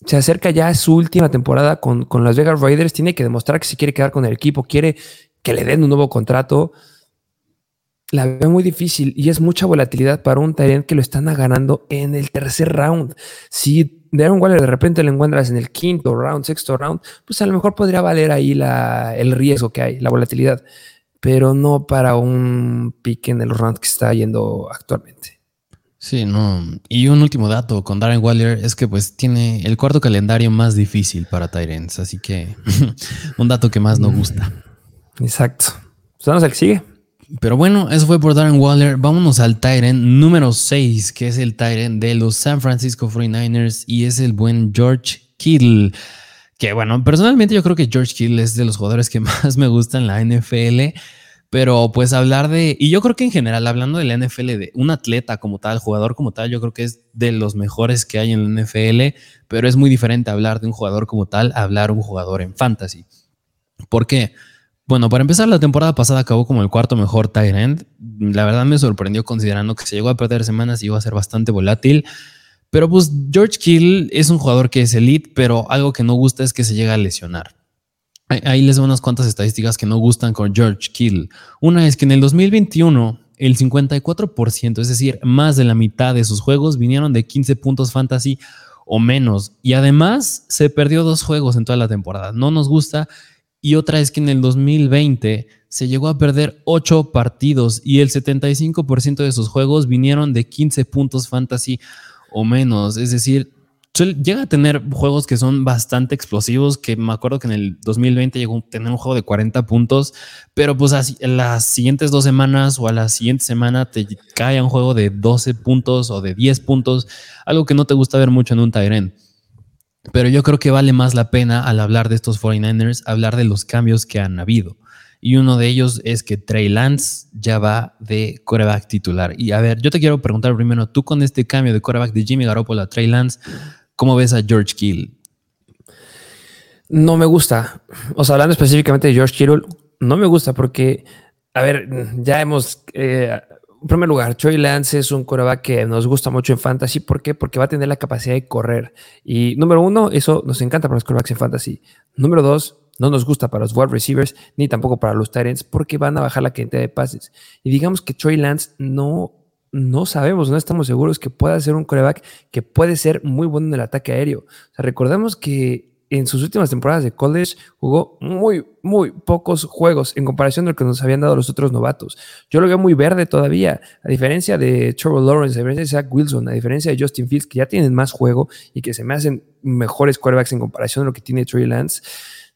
B: se acerca ya a su última temporada con, con las Vegas Raiders. Tiene que demostrar que se quiere quedar con el equipo, quiere que le den un nuevo contrato. La veo muy difícil y es mucha volatilidad para un Tyrant que lo están ganando en el tercer round. Si Darren Waller de repente lo encuentras en el quinto round, sexto round, pues a lo mejor podría valer ahí la, el riesgo que hay, la volatilidad, pero no para un pick en el round que está yendo actualmente.
A: Sí, no. Y un último dato con Darren Waller es que pues tiene el cuarto calendario más difícil para Tyrants, así que un dato que más nos gusta.
B: Exacto. Pues vamos al que sigue.
A: Pero bueno, eso fue por Darren Waller. Vámonos al Tyrant número 6, que es el Tyrant de los San Francisco 49ers y es el buen George Kittle. Que bueno, personalmente yo creo que George Kittle es de los jugadores que más me gustan en la NFL. Pero pues hablar de, y yo creo que en general, hablando de la NFL, de un atleta como tal, jugador como tal, yo creo que es de los mejores que hay en la NFL, pero es muy diferente hablar de un jugador como tal hablar de un jugador en fantasy. ¿Por qué? Bueno, para empezar, la temporada pasada acabó como el cuarto mejor tight end. La verdad me sorprendió considerando que se llegó a perder semanas y iba a ser bastante volátil. Pero pues George Kittle es un jugador que es elite, pero algo que no gusta es que se llega a lesionar. Ahí les doy unas cuantas estadísticas que no gustan con George Kittle. Una es que en el 2021 el 54%, es decir, más de la mitad de sus juegos vinieron de 15 puntos fantasy o menos. Y además se perdió dos juegos en toda la temporada. No nos gusta. Y otra es que en el 2020 se llegó a perder 8 partidos y el 75% de sus juegos vinieron de 15 puntos fantasy o menos. Es decir, llega a tener juegos que son bastante explosivos, que me acuerdo que en el 2020 llegó a tener un juego de 40 puntos, pero pues así, las siguientes dos semanas o a la siguiente semana te cae un juego de 12 puntos o de 10 puntos, algo que no te gusta ver mucho en un Tyrant. Pero yo creo que vale más la pena al hablar de estos 49ers, hablar de los cambios que han habido. Y uno de ellos es que Trey Lance ya va de coreback titular. Y a ver, yo te quiero preguntar primero, tú con este cambio de coreback de Jimmy Garoppolo a Trey Lance, ¿Cómo ves a George Kittle?
B: No me gusta. O sea, hablando específicamente de George Kittle, no me gusta porque, a ver, ya hemos... Eh, en primer lugar, Troy Lance es un coreback que nos gusta mucho en fantasy. ¿Por qué? Porque va a tener la capacidad de correr. Y número uno, eso nos encanta para los corebacks en fantasy. Número dos, no nos gusta para los wide receivers ni tampoco para los Tyrants porque van a bajar la cantidad de pases. Y digamos que Troy Lance no no sabemos, no estamos seguros que pueda ser un coreback que puede ser muy bueno en el ataque aéreo. O sea, recordemos que en sus últimas temporadas de college jugó muy, muy pocos juegos en comparación a lo que nos habían dado los otros novatos. Yo lo veo muy verde todavía, a diferencia de Trevor Lawrence, a diferencia de Zach Wilson, a diferencia de Justin Fields, que ya tienen más juego y que se me hacen mejores quarterbacks en comparación a lo que tiene Trey Lance.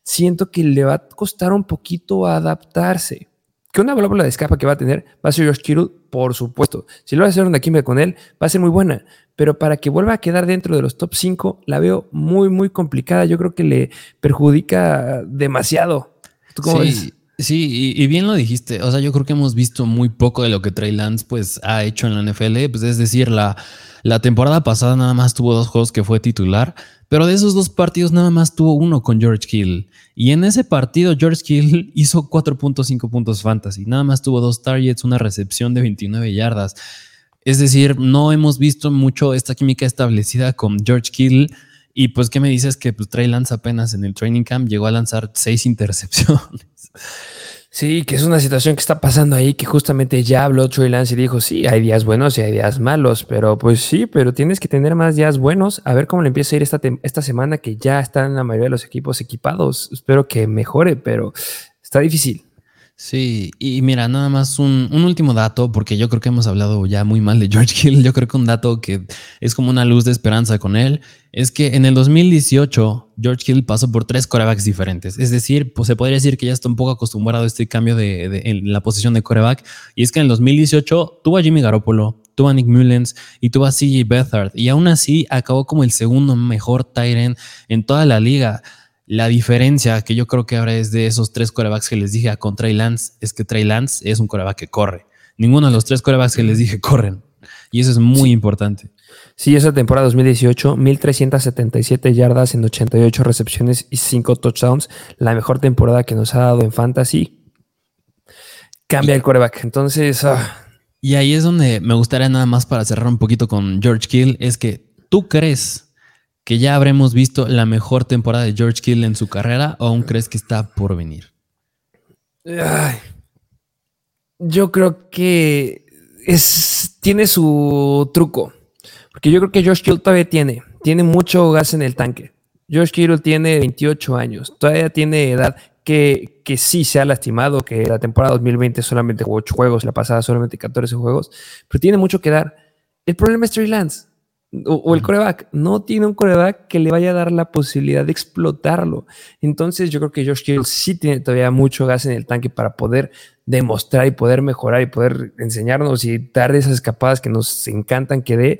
B: Siento que le va a costar un poquito adaptarse que una válvula de escapa que va a tener va a ser Josh Kittle, por supuesto. Si lo va a hacer una química con él, va a ser muy buena. Pero para que vuelva a quedar dentro de los top 5, la veo muy, muy complicada. Yo creo que le perjudica demasiado.
A: ¿Tú cómo sí. Ves? Sí, y, bien lo dijiste. O sea, yo creo que hemos visto muy poco de lo que Trey Lance pues, ha hecho en la NFL. Pues, es decir, la, la temporada pasada nada más tuvo dos juegos que fue titular, pero de esos dos partidos nada más tuvo uno con George Hill. Y en ese partido George Hill hizo 4.5 puntos fantasy. Nada más tuvo dos targets, una recepción de 29 yardas. Es decir, no hemos visto mucho esta química establecida con George Hill. Y pues, ¿qué me dices? Que pues, Trey Lance apenas en el training camp llegó a lanzar seis intercepciones.
B: Sí, que es una situación que está pasando ahí, que justamente ya habló Troy Lance y dijo, sí, hay días buenos y hay días malos, pero pues sí, pero tienes que tener más días buenos, a ver cómo le empieza a ir esta, esta semana que ya están la mayoría de los equipos equipados. Espero que mejore, pero está difícil.
A: Sí, y mira, nada más un, último dato, porque yo creo que hemos hablado ya muy mal de George Hill. Yo creo que un dato que es como una luz de esperanza con él es que en el 2018 George Hill pasó por tres corebacks diferentes. Es decir, pues se podría decir que ya está un poco acostumbrado a este cambio de, en la posición de coreback. Y es que en el 2018 tuvo a Jimmy Garoppolo, tuvo a Nick Mullens y tuvo a CJ Beathard. Y aún así acabó como el segundo mejor tight en toda la liga. La diferencia que yo creo que ahora es de esos tres corebacks que les dije a con Trey Lance es que Trey Lance es un coreback que corre. Ninguno de los tres corebacks que les dije corren. Y eso es muy importante.
B: Sí, esa temporada 2018, 1377 yardas en 88 recepciones y 5 touchdowns. La mejor temporada que nos ha dado en Fantasy. Cambia el quarterback. Entonces. Ah.
A: Y ahí es donde me gustaría nada más para cerrar un poquito con George Kill. Es que tú crees que ya habremos visto la mejor temporada de George Kill en su carrera o aún crees que está por venir?
B: yo creo que es, tiene su truco. Porque yo creo que George Kittle todavía tiene, tiene mucho gas en el tanque. George Kittle tiene 28 años, todavía tiene edad que, que sí se ha lastimado, que la temporada 2020 solamente jugó 8 juegos, la pasada solamente 14 juegos, pero tiene mucho que dar. El problema es Trey Lance o, el coreback. No tiene un coreback que le vaya a dar la posibilidad de explotarlo. Entonces yo creo que George Kittle sí tiene todavía mucho gas en el tanque para poder demostrar y poder mejorar y poder enseñarnos y dar esas escapadas que nos encantan que dé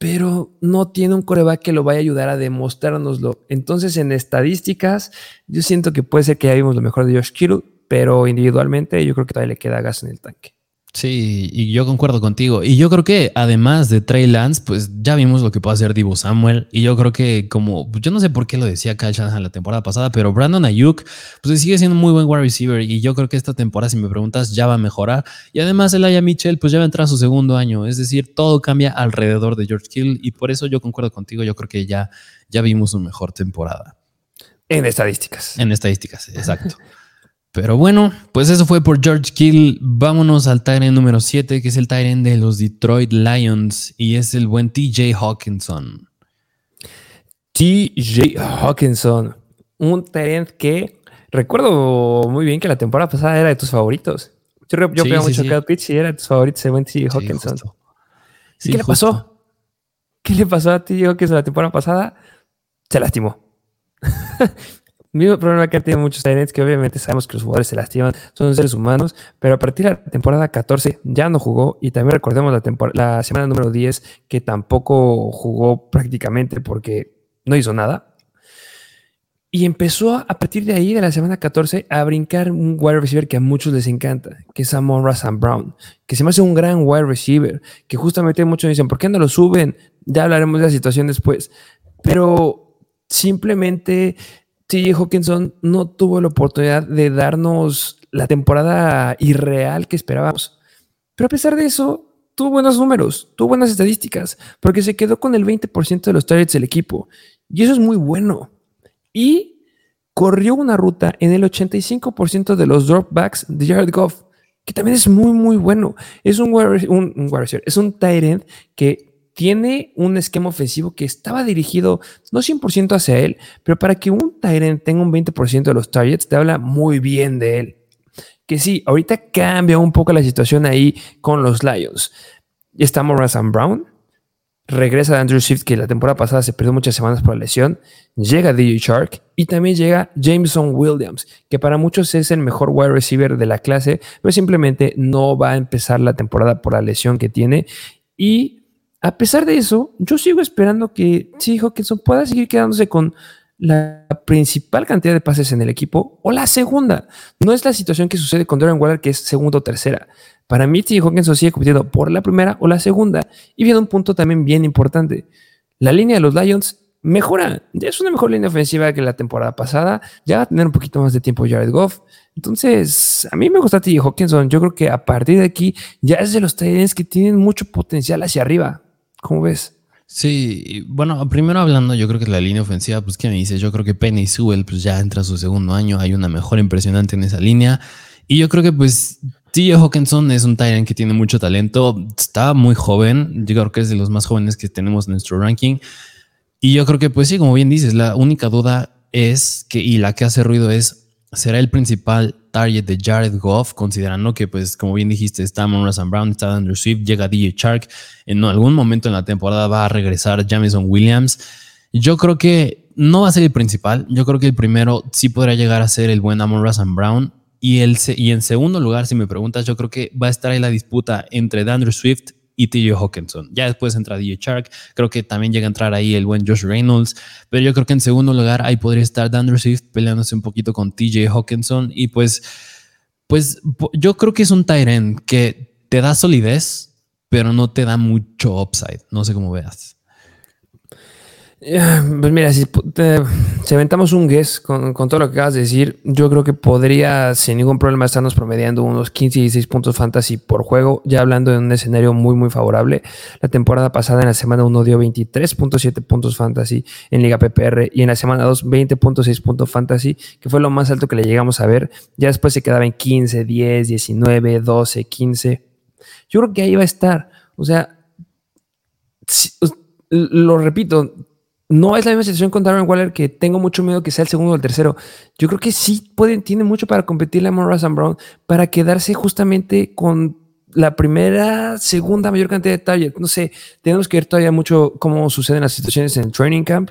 B: pero no tiene un coreback que lo vaya a ayudar a demostrárnoslo. Entonces, en estadísticas, yo siento que puede ser que ya vimos lo mejor de Josh Kittle, pero individualmente yo creo que todavía le queda gas en el tanque.
A: Sí, y yo concuerdo contigo. Y yo creo que además de Trey Lance, pues ya vimos lo que puede hacer Divo Samuel. Y yo creo que como, yo no sé por qué lo decía Kyle Shanahan la temporada pasada, pero Brandon Ayuk, pues sigue siendo un muy buen wide receiver. Y yo creo que esta temporada, si me preguntas, ya va a mejorar. Y además Aya Mitchell, pues ya va a entrar a su segundo año. Es decir, todo cambia alrededor de George Kill. Y por eso yo concuerdo contigo. Yo creo que ya, ya vimos una mejor temporada.
B: En estadísticas.
A: En estadísticas, exacto. Pero bueno, pues eso fue por George Kill. Vámonos al Tyrant número 7, que es el Tyrant de los Detroit Lions y es el buen TJ Hawkinson.
B: TJ Hawkinson, un Tyrant que recuerdo muy bien que la temporada pasada era de tus favoritos. Yo, yo sí, mucho sí. Pitch y era de tus favoritos el buen TJ Hawkinson. ¿Qué le pasó? ¿Qué le pasó a TJ Hawkinson la temporada pasada? Se lastimó. mismo problema que han tenido muchos Tyrants, que obviamente sabemos que los jugadores se lastiman, son seres humanos, pero a partir de la temporada 14 ya no jugó y también recordemos la, la semana número 10 que tampoco jugó prácticamente porque no hizo nada. Y empezó a partir de ahí, de la semana 14, a brincar un wide receiver que a muchos les encanta, que es Amon Razan Brown, que se me hace un gran wide receiver, que justamente muchos dicen, ¿por qué no lo suben? Ya hablaremos de la situación después. Pero simplemente TJ Hawkinson no tuvo la oportunidad de darnos la temporada irreal que esperábamos. Pero a pesar de eso, tuvo buenos números, tuvo buenas estadísticas, porque se quedó con el 20% de los targets del equipo. Y eso es muy bueno. Y corrió una ruta en el 85% de los dropbacks de Jared Goff, que también es muy, muy bueno. Es un, un, es un tight end que tiene un esquema ofensivo que estaba dirigido no 100% hacia él, pero para que un Tyrant tenga un 20% de los targets, te habla muy bien de él. Que sí, ahorita cambia un poco la situación ahí con los Lions. Está Morrison Brown, regresa Andrew Swift, que la temporada pasada se perdió muchas semanas por la lesión, llega DJ Shark y también llega Jameson Williams, que para muchos es el mejor wide receiver de la clase, pero simplemente no va a empezar la temporada por la lesión que tiene. Y a pesar de eso, yo sigo esperando que sí, Hawkinson pueda seguir quedándose con la principal cantidad de pases en el equipo o la segunda. No es la situación que sucede con Darren Waller, que es segunda o tercera. Para mí, T. Hawkinson sigue compitiendo por la primera o la segunda. Y viene un punto también bien importante. La línea de los Lions mejora. Es una mejor línea ofensiva que la temporada pasada. Ya va a tener un poquito más de tiempo Jared Goff. Entonces, a mí me gusta T. Hawkinson. Yo creo que a partir de aquí ya es de los Titans que tienen mucho potencial hacia arriba. ¿Cómo ves?
A: Sí, bueno, primero hablando, yo creo que la línea ofensiva, pues, ¿qué me dices? Yo creo que Penny Sewell, pues ya entra su segundo año, hay una mejor impresionante en esa línea. Y yo creo que, pues, T.J. Hawkinson es un Tyrant que tiene mucho talento, está muy joven, yo creo que es de los más jóvenes que tenemos en nuestro ranking. Y yo creo que, pues sí, como bien dices, la única duda es que, y la que hace ruido es, ¿será el principal target de Jared Goff, considerando que, pues, como bien dijiste, está Monroe Brown, está Andrew Swift, llega DJ Shark, en algún momento en la temporada va a regresar Jamison Williams. Yo creo que no va a ser el principal, yo creo que el primero sí podrá llegar a ser el buen Amon Russell Brown. Y, el, y en segundo lugar, si me preguntas, yo creo que va a estar ahí la disputa entre Andrew Swift y TJ Hawkinson. Ya después entra DJ Shark, creo que también llega a entrar ahí el buen Josh Reynolds, pero yo creo que en segundo lugar ahí podría estar Andrew Swift peleándose un poquito con TJ Hawkinson y pues, pues yo creo que es un Tyrant que te da solidez, pero no te da mucho upside. No sé cómo veas.
B: Pues mira, si, aventamos un guess con, todo lo que acabas de decir, yo creo que podría sin ningún problema estarnos promediando unos 15 y 16 puntos fantasy por juego, ya hablando de un escenario muy muy favorable. La temporada pasada en la semana 1 dio 23.7 puntos fantasy en Liga PPR y en la semana 2 20.6 puntos fantasy, que fue lo más alto que le llegamos a ver. Ya después se quedaba en 15, 10, 19, 12, 15. Yo creo que ahí va a estar. O sea, lo repito, no es la misma situación con Darren Waller que tengo mucho miedo que sea el segundo o el tercero. Yo creo que sí pueden, tiene mucho para competirle a Morris Brown para quedarse justamente con la primera, segunda mayor cantidad de targets. No sé, tenemos que ver todavía mucho cómo suceden las situaciones en el training camp,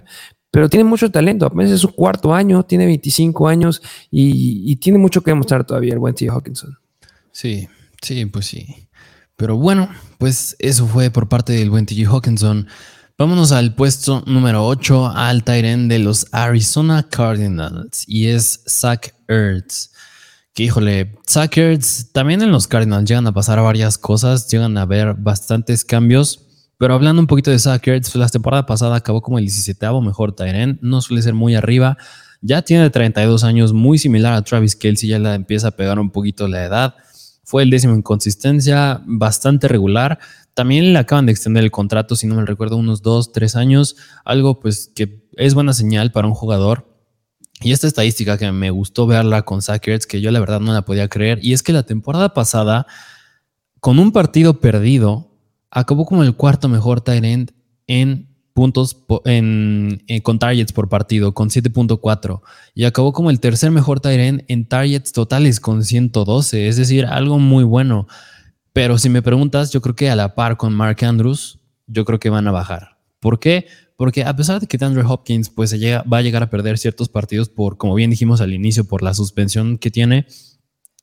B: pero tiene mucho talento. Apenas es su cuarto año, tiene 25 años y, tiene mucho que demostrar todavía el buen T. Hawkinson.
A: Sí, sí, pues sí. Pero bueno, pues eso fue por parte del buen T. Hawkinson. Vámonos al puesto número 8, al Tyren de los Arizona Cardinals, y es Zach Ertz. Que híjole, Zach Ertz, también en los Cardinals llegan a pasar varias cosas, llegan a haber bastantes cambios. Pero hablando un poquito de Zach Ertz, la temporada pasada acabó como el 17 mejor Tyren, no suele ser muy arriba. Ya tiene 32 años, muy similar a Travis Kelsey, ya le empieza a pegar un poquito la edad. Fue el décimo en consistencia, bastante regular. También le acaban de extender el contrato, si no me recuerdo, unos dos, tres años. Algo pues que es buena señal para un jugador. Y esta estadística que me gustó verla con Sackers, que yo la verdad no la podía creer, y es que la temporada pasada, con un partido perdido, acabó como el cuarto mejor tight en puntos en, con targets por partido, con 7.4. Y acabó como el tercer mejor tight en targets totales, con 112. Es decir, algo muy bueno. Pero si me preguntas, yo creo que a la par con Mark Andrews, yo creo que van a bajar. ¿Por qué? Porque a pesar de que Andrew Hopkins pues, se llega, va a llegar a perder ciertos partidos por, como bien dijimos al inicio, por la suspensión que tiene,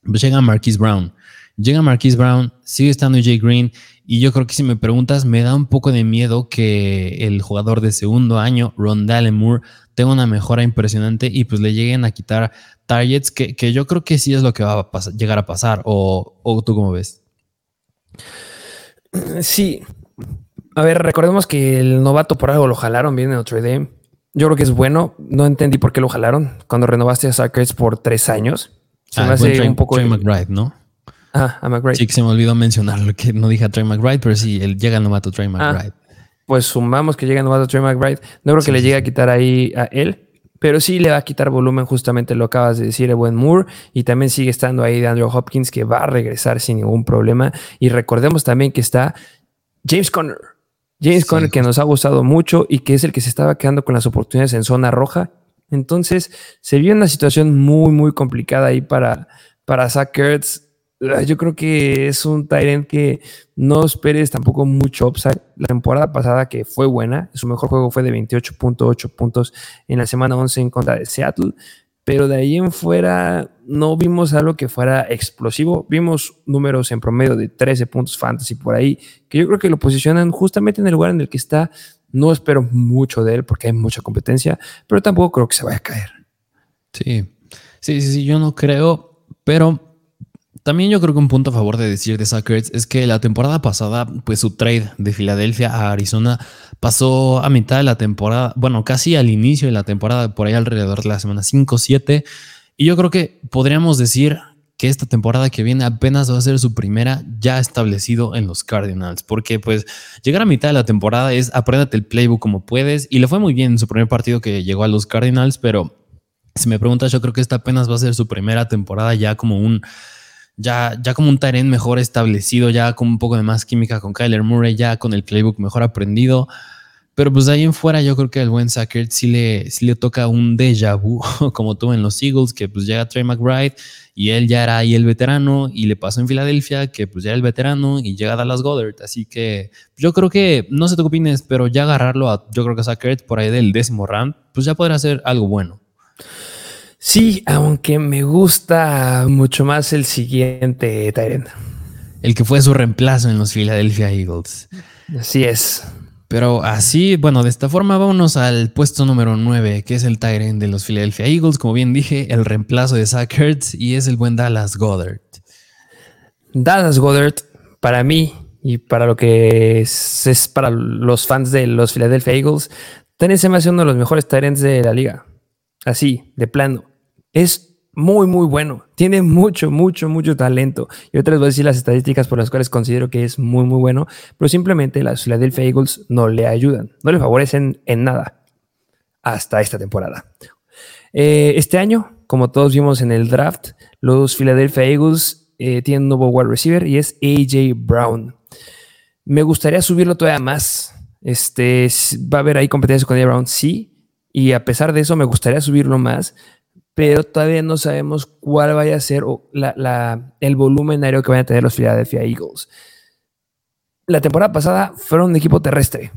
A: pues llega Marquise Brown. Llega Marquise Brown, sigue estando Jay Green y yo creo que si me preguntas, me da un poco de miedo que el jugador de segundo año, Ron Moore, tenga una mejora impresionante y pues le lleguen a quitar targets que, yo creo que sí es lo que va a llegar a pasar. ¿O tú cómo ves?
B: Sí. A ver, recordemos que el novato por algo lo jalaron bien en Notre Dame. Yo creo que es bueno. No entendí por qué lo jalaron cuando renovaste a Sackers por tres años.
A: Se me ah, hace un poco. Trey McBride, ¿no?
B: Ah, a McBride.
A: Sí, que se me olvidó mencionarlo, que no dije a Trey McBride, pero sí, él llega el novato Trey ah, McBride.
B: pues sumamos que llega el novato Trey McBride. No creo que le llegue a quitar ahí a él, pero sí le va a quitar volumen, justamente lo acabas de decir, el buen Moore. Y también sigue estando ahí de Andrew Hopkins, que va a regresar sin ningún problema. Y recordemos también que está James Conner. James Conner, que nos ha gustado mucho y que es el que se estaba quedando con las oportunidades en zona roja. Entonces, se vio una situación muy, muy complicada ahí para, para Zach Ertz yo creo que es un Tyrant que no esperes tampoco mucho upside. La temporada pasada, que fue buena, su mejor juego fue de 28.8 puntos en la semana 11 en contra de Seattle, pero de ahí en fuera no vimos algo que fuera explosivo. Vimos números en promedio de 13 puntos fantasy por ahí, que yo creo que lo posicionan justamente en el lugar en el que está. No espero mucho de él porque hay mucha competencia, pero tampoco creo que se vaya a caer.
A: Sí, sí, sí, sí yo no creo, pero también yo creo que un punto a favor de decir de Sackers es que la temporada pasada, pues su trade de Filadelfia a Arizona pasó a mitad de la temporada, bueno, casi al inicio de la temporada, por ahí alrededor de la semana 5-7. Y yo creo que podríamos decir que esta temporada que viene apenas va a ser su primera ya establecido en los Cardinals, porque pues llegar a mitad de la temporada es apréndate el playbook como puedes y le fue muy bien en su primer partido que llegó a los Cardinals, pero si me preguntas, yo creo que esta apenas va a ser su primera temporada ya como un ya, ya como un Tyrant mejor establecido, ya con un poco de más química con Kyler Murray, ya con el playbook mejor aprendido. Pero pues de ahí en fuera yo creo que el buen Sackert sí le, sí le toca un déjà vu, como tuvo en los Eagles, que pues llega Trey McBride y él ya era ahí el veterano y le pasó en Filadelfia, que pues ya era el veterano y llega a Dallas Goddard. Así que yo creo que, no sé tú qué opines, pero ya agarrarlo a, yo creo que Sackert por ahí del décimo round, pues ya podrá ser algo bueno.
B: Sí, aunque me gusta mucho más el siguiente Tyrant.
A: El que fue su reemplazo en los Philadelphia Eagles.
B: Así es.
A: Pero así, bueno, de esta forma vámonos al puesto número 9, que es el Tyrant de los Philadelphia Eagles. Como bien dije, el reemplazo de Zach Ertz y es el buen Dallas Goddard.
B: Dallas Goddard, para mí, y para lo que es, para los fans de los Philadelphia Eagles, Tennessee se me hace uno de los mejores Tyrants de la liga. Así, de plano. Es muy, muy bueno. Tiene mucho, mucho, mucho talento. Y otra les voy a decir las estadísticas por las cuales considero que es muy, muy bueno, pero simplemente las Philadelphia Eagles no le ayudan, no le favorecen en nada hasta esta temporada. Eh, este año, como todos vimos en el draft, los Philadelphia Eagles eh, tienen un nuevo wide receiver y es AJ Brown. Me gustaría subirlo todavía más. Este, va a haber ahí competencia con AJ Brown, sí. Y a pesar de eso, me gustaría subirlo más pero todavía no sabemos cuál vaya a ser el volumen aéreo que van a tener los Philadelphia Eagles. La temporada pasada fueron un equipo terrestre.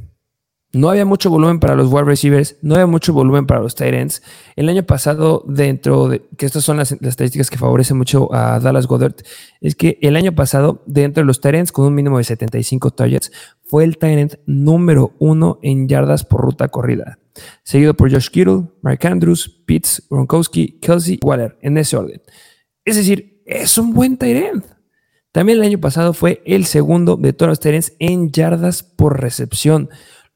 B: No había mucho volumen para los wide receivers, no había mucho volumen para los tight ends. El año pasado, dentro de que estas son las, estadísticas que favorecen mucho a Dallas Goddard, es que el año pasado, dentro de los tight ends, con un mínimo de 75 targets, fue el tight end número uno en yardas por ruta corrida, seguido por Josh Kittle, Mark Andrews, Pitts, Gronkowski, Kelsey, Waller, en ese orden. Es decir, es un buen end. También el año pasado fue el segundo de todos los ends en yardas por recepción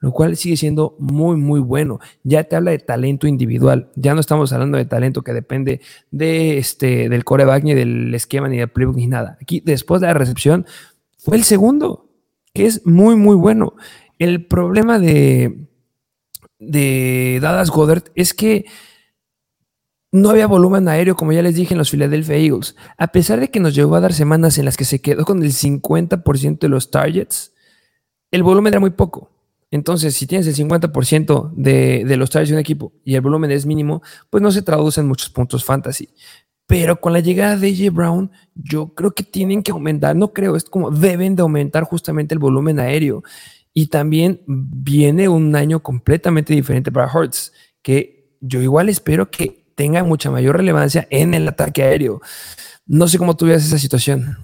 B: lo cual sigue siendo muy, muy bueno. Ya te habla de talento individual. Ya no estamos hablando de talento que depende de este, del coreback, ni del esquema, ni del playbook, ni nada. Aquí, después de la recepción, fue el segundo, que es muy, muy bueno. El problema de, de Dallas Goddard es que no había volumen aéreo, como ya les dije en los Philadelphia Eagles. A pesar de que nos llegó a dar semanas en las que se quedó con el 50% de los targets, el volumen era muy poco. Entonces, si tienes el 50% de, de los targets de un equipo y el volumen es mínimo, pues no se traduce en muchos puntos fantasy. Pero con la llegada de AJ Brown, yo creo que tienen que aumentar, no creo, es como deben de aumentar justamente el volumen aéreo. Y también viene un año completamente diferente para Hurts, que yo igual espero que tenga mucha mayor relevancia en el ataque aéreo. No sé cómo tú ves esa situación.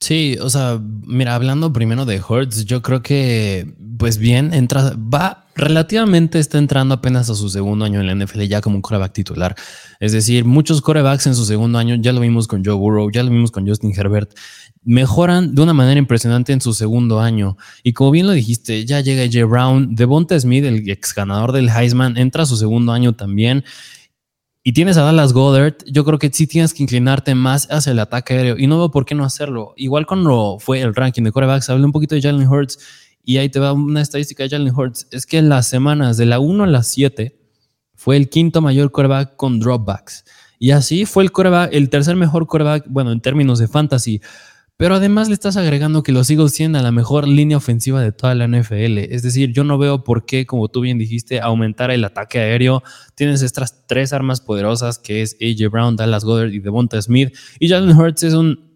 A: Sí, o sea, mira, hablando primero de Hurts, yo creo que, pues bien, entra, va relativamente, está entrando apenas a su segundo año en la NFL ya como un coreback titular. Es decir, muchos corebacks en su segundo año, ya lo vimos con Joe Burrow, ya lo vimos con Justin Herbert, mejoran de una manera impresionante en su segundo año. Y como bien lo dijiste, ya llega J. Brown, Devonta Smith, el ex ganador del Heisman, entra a su segundo año también y tienes a Dallas Goddard, yo creo que sí tienes que inclinarte más hacia el ataque aéreo y no veo por qué no hacerlo. Igual cuando fue el ranking de corebacks, hablé un poquito de Jalen Hurts y ahí te va una estadística de Jalen Hurts. Es que en las semanas de la 1 a la 7 fue el quinto mayor coreback con dropbacks. Y así fue el coreback, el tercer mejor coreback, bueno, en términos de fantasy. Pero además le estás agregando que los Eagles tienen a la mejor línea ofensiva de toda la NFL. Es decir, yo no veo por qué, como tú bien dijiste, aumentar el ataque aéreo. Tienes estas tres armas poderosas que es AJ Brown, Dallas Goddard y Devonta Smith. Y Jalen Hurts es un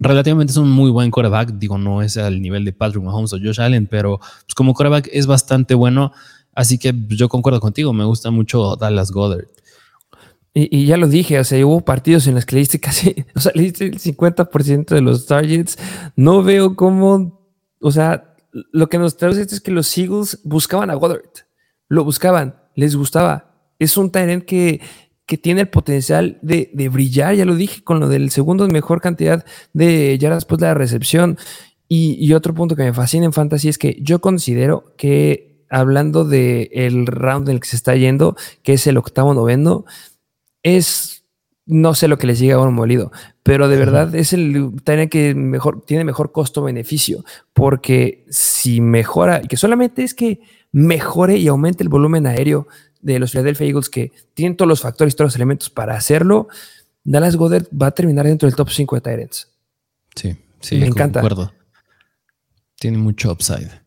A: relativamente es un muy buen quarterback. Digo, no es al nivel de Patrick Mahomes o Josh Allen, pero pues, como quarterback es bastante bueno. Así que yo concuerdo contigo, me gusta mucho Dallas Goddard.
B: Y, ya lo dije, o sea, hubo partidos en los que le diste casi, o sea, le el 50% de los targets. No veo cómo, o sea, lo que nos trae esto es que los Eagles buscaban a Goddard. Lo buscaban, les gustaba. Es un Tyrant que, que tiene el potencial de, de, brillar, ya lo dije, con lo del segundo mejor cantidad de yardas después de la recepción. Y, otro punto que me fascina en Fantasy es que yo considero que, hablando del el round en el que se está yendo, que es el octavo noveno, es, no sé lo que les llega a un molido, pero de verdad es el tiene que mejor, tiene mejor costo-beneficio, porque si mejora, y que solamente es que mejore y aumente el volumen aéreo de los Philadelphia Eagles, que tienen todos los factores, todos los elementos para hacerlo, Dallas Goddard va a terminar dentro del top 5 de Tyrants.
A: Sí, sí, me encanta. Tiene mucho upside.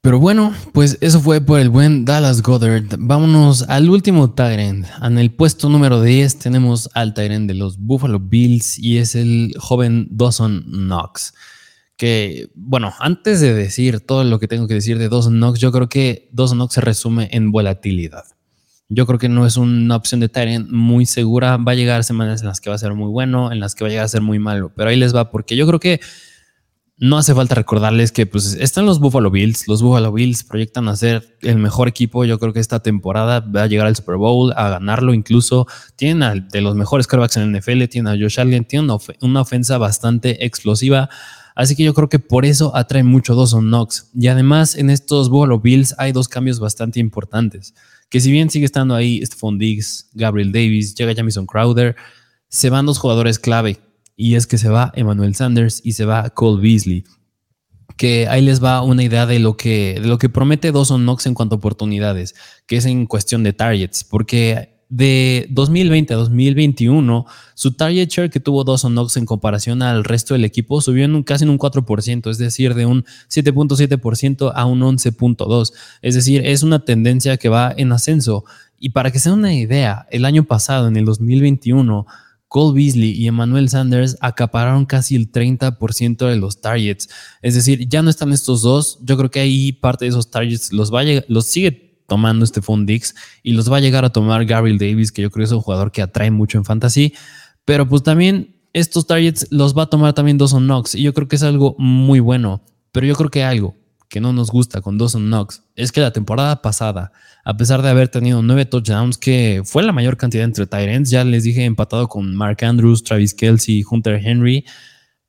A: Pero bueno, pues eso fue por el buen Dallas Goddard. Vámonos al último Tyrant. En el puesto número 10 tenemos al Tyrant de los Buffalo Bills y es el joven Dawson Knox. Que, bueno, antes de decir todo lo que tengo que decir de Dawson Knox, yo creo que Dawson Knox se resume en volatilidad. Yo creo que no es una opción de Tyrant muy segura. Va a llegar semanas en las que va a ser muy bueno, en las que va a llegar a ser muy malo. Pero ahí les va, porque yo creo que no hace falta recordarles que pues están los Buffalo Bills. Los Buffalo Bills proyectan a ser el mejor equipo. Yo creo que esta temporada va a llegar al Super Bowl, a ganarlo incluso. Tienen de los mejores quarterbacks en el NFL, tienen a Josh Allen, tienen una, ofensa bastante explosiva. Así que yo creo que por eso atrae mucho Dawson Knox. Y además en estos Buffalo Bills hay dos cambios bastante importantes. Que si bien sigue estando ahí Stephon Diggs, Gabriel Davis, llega Jamison Crowder, se van dos jugadores clave. Y es que se va Emmanuel Sanders y se va Cole Beasley que ahí les va una idea de lo que, de lo que promete Dawson Knox en cuanto a oportunidades, que es en cuestión de targets, porque de 2020 a 2021, su target share que tuvo Dawson Knox en comparación al resto del equipo subió en casi en un 4%, es decir, de un 7.7% a un 11.2%. Es decir, es una tendencia que va en ascenso. Y para que se den una idea, el año pasado, en el 2021, Cole Beasley y Emmanuel Sanders acapararon casi el 30% de los targets. Es decir, ya no están estos dos. Yo creo que ahí parte de esos targets los, va los sigue tomando este Dix y los va a llegar a tomar Gabriel Davis, que yo creo que es un jugador que atrae mucho en fantasy. Pero pues también estos targets los va a tomar también Dawson Knox y yo creo que es algo muy bueno. Pero yo creo que algo que no nos gusta con Dawson Knox es que la temporada pasada, a pesar de haber tenido nueve touchdowns, que fue la mayor cantidad entre Tyrants, ya les dije empatado con Mark Andrews, Travis Kelsey, Hunter Henry,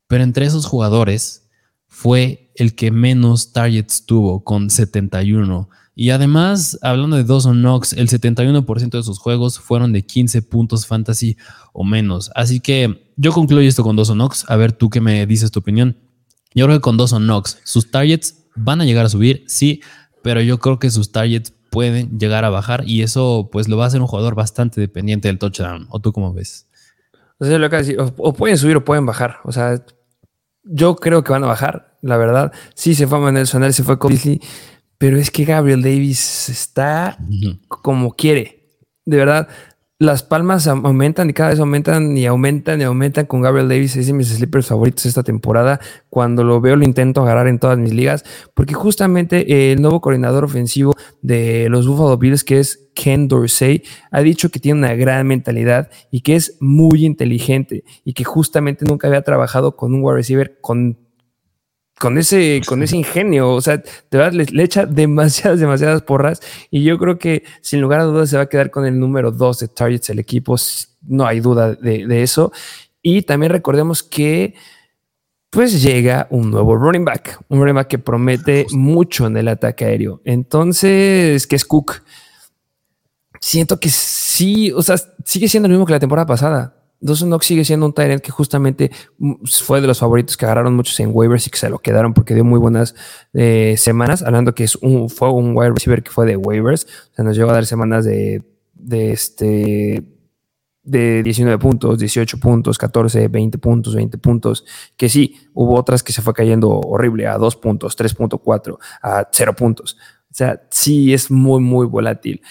A: pero entre esos jugadores fue el que menos targets tuvo con 71. Y además, hablando de Dawson Knox, el 71% de sus juegos fueron de 15 puntos fantasy o menos. Así que yo concluyo esto con Dawson Knox. A ver, tú qué me dices tu opinión. Yo creo que con Dawson Knox, sus targets Van a llegar a subir, sí, pero yo creo que sus targets pueden llegar a bajar y eso pues lo va a hacer un jugador bastante dependiente del touchdown. ¿O tú cómo ves?
B: O, sea, lo que o, pueden subir o pueden bajar. O sea, yo creo que van a bajar, la verdad. Sí se fue a Manuel Sonal, se fue con pero es que Gabriel Davis está como quiere. De verdad, las palmas aumentan y cada vez aumentan y aumentan y aumentan con Gabriel Davis. Es de mis sleepers favoritos esta temporada. Cuando lo veo, lo intento agarrar en todas mis ligas, porque justamente el nuevo coordinador ofensivo de los Buffalo Bills, que es Ken Dorsey, ha dicho que tiene una gran mentalidad y que es muy inteligente y que justamente nunca había trabajado con un wide receiver con con ese, con ese ingenio. O sea, de verdad le, echa demasiadas, demasiadas porras. Y yo creo que sin lugar a dudas se va a quedar con el número dos de targets el equipo. No hay duda de, eso. Y también recordemos que pues llega un nuevo running back, un running back que promete mucho en el ataque aéreo. Entonces, que es Cook. Siento que sí, o sea, sigue siendo lo mismo que la temporada pasada. Dawson Knox sigue siendo un Tyrant que justamente mm, fue de los favoritos que agarraron muchos en waivers y que se lo quedaron porque dio muy buenas eh, semanas. Hablando que es un, fue un wide receiver que fue de waivers. O sea, nos llegó a dar semanas de, de este de 19 puntos, 18 puntos, 14, 20 puntos, 20 puntos, que sí, hubo otras que se fue cayendo horrible a 2 puntos, 3.4, a 0 puntos. O sea, sí es muy, muy volátil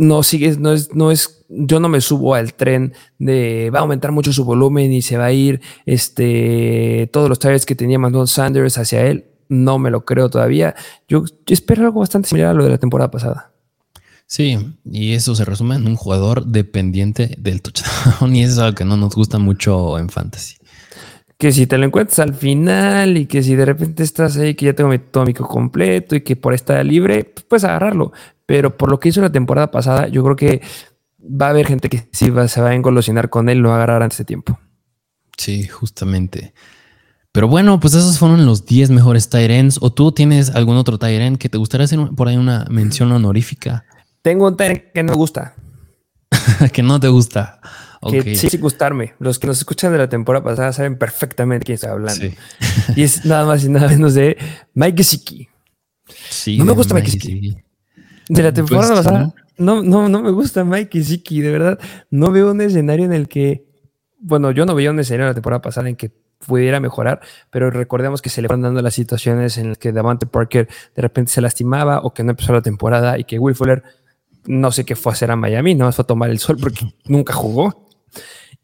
B: no sigue, no es, no es, yo no me subo al tren de va a aumentar mucho su volumen y se va a ir este, todos los targets que tenía Manuel Sanders hacia él. No me lo creo todavía. Yo, espero algo bastante similar a lo de la temporada pasada.
A: Sí, y eso se resume en un jugador dependiente del touchdown y eso es algo que no nos gusta mucho en fantasy.
B: Que si te lo encuentras al final y que si de repente estás ahí que ya tengo mi tómico completo y que por estar libre, pues puedes agarrarlo. Pero por lo que hizo la temporada pasada, yo creo que va a haber gente que sí va, se va a engolosinar con él, lo va a agarrar antes de tiempo.
A: Sí, justamente. Pero bueno, pues esos fueron los 10 mejores Tyrants. ¿O tú tienes algún otro Tyrant que te gustaría hacer por ahí una mención honorífica?
B: Tengo un Tyrant que no me gusta.
A: que no te gusta.
B: Que sí, sí gustarme. Los que nos escuchan de la temporada pasada saben perfectamente quién está hablando. y es nada más y nada menos de Mike Gesicki. Sí, no me gusta Mike Gesicki. De la temporada pues, pasada, no, no, no me gusta Mike Siki, de verdad. No veo un escenario en el que, bueno, yo no veía un escenario en la temporada pasada en que pudiera mejorar, pero recordemos que se le van dando las situaciones en las que Davante Parker de repente se lastimaba o que no empezó la temporada y que Will Fuller no sé qué fue a hacer a Miami, no fue a tomar el sol porque nunca jugó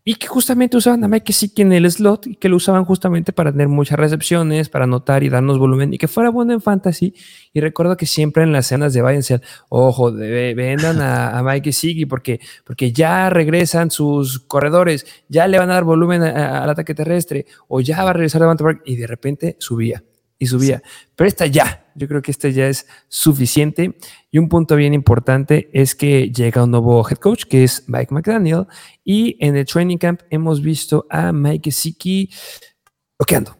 B: y que justamente usaban a Mike Gesicki en el slot y que lo usaban justamente para tener muchas recepciones, para anotar y darnos volumen y que fuera bueno en fantasy. Y recuerdo que siempre en las escenas de Bayern ojo, vendan a, Mike Gesicki porque, porque ya regresan sus corredores, ya le van a dar volumen al ataque terrestre o ya va a regresar Devante Park y de repente subía y subía. Pero esta ya, yo creo que esta ya es suficiente. Y un punto bien importante es que llega un nuevo head coach que es Mike McDaniel. Y en el training camp hemos visto a Mike Siki bloqueando.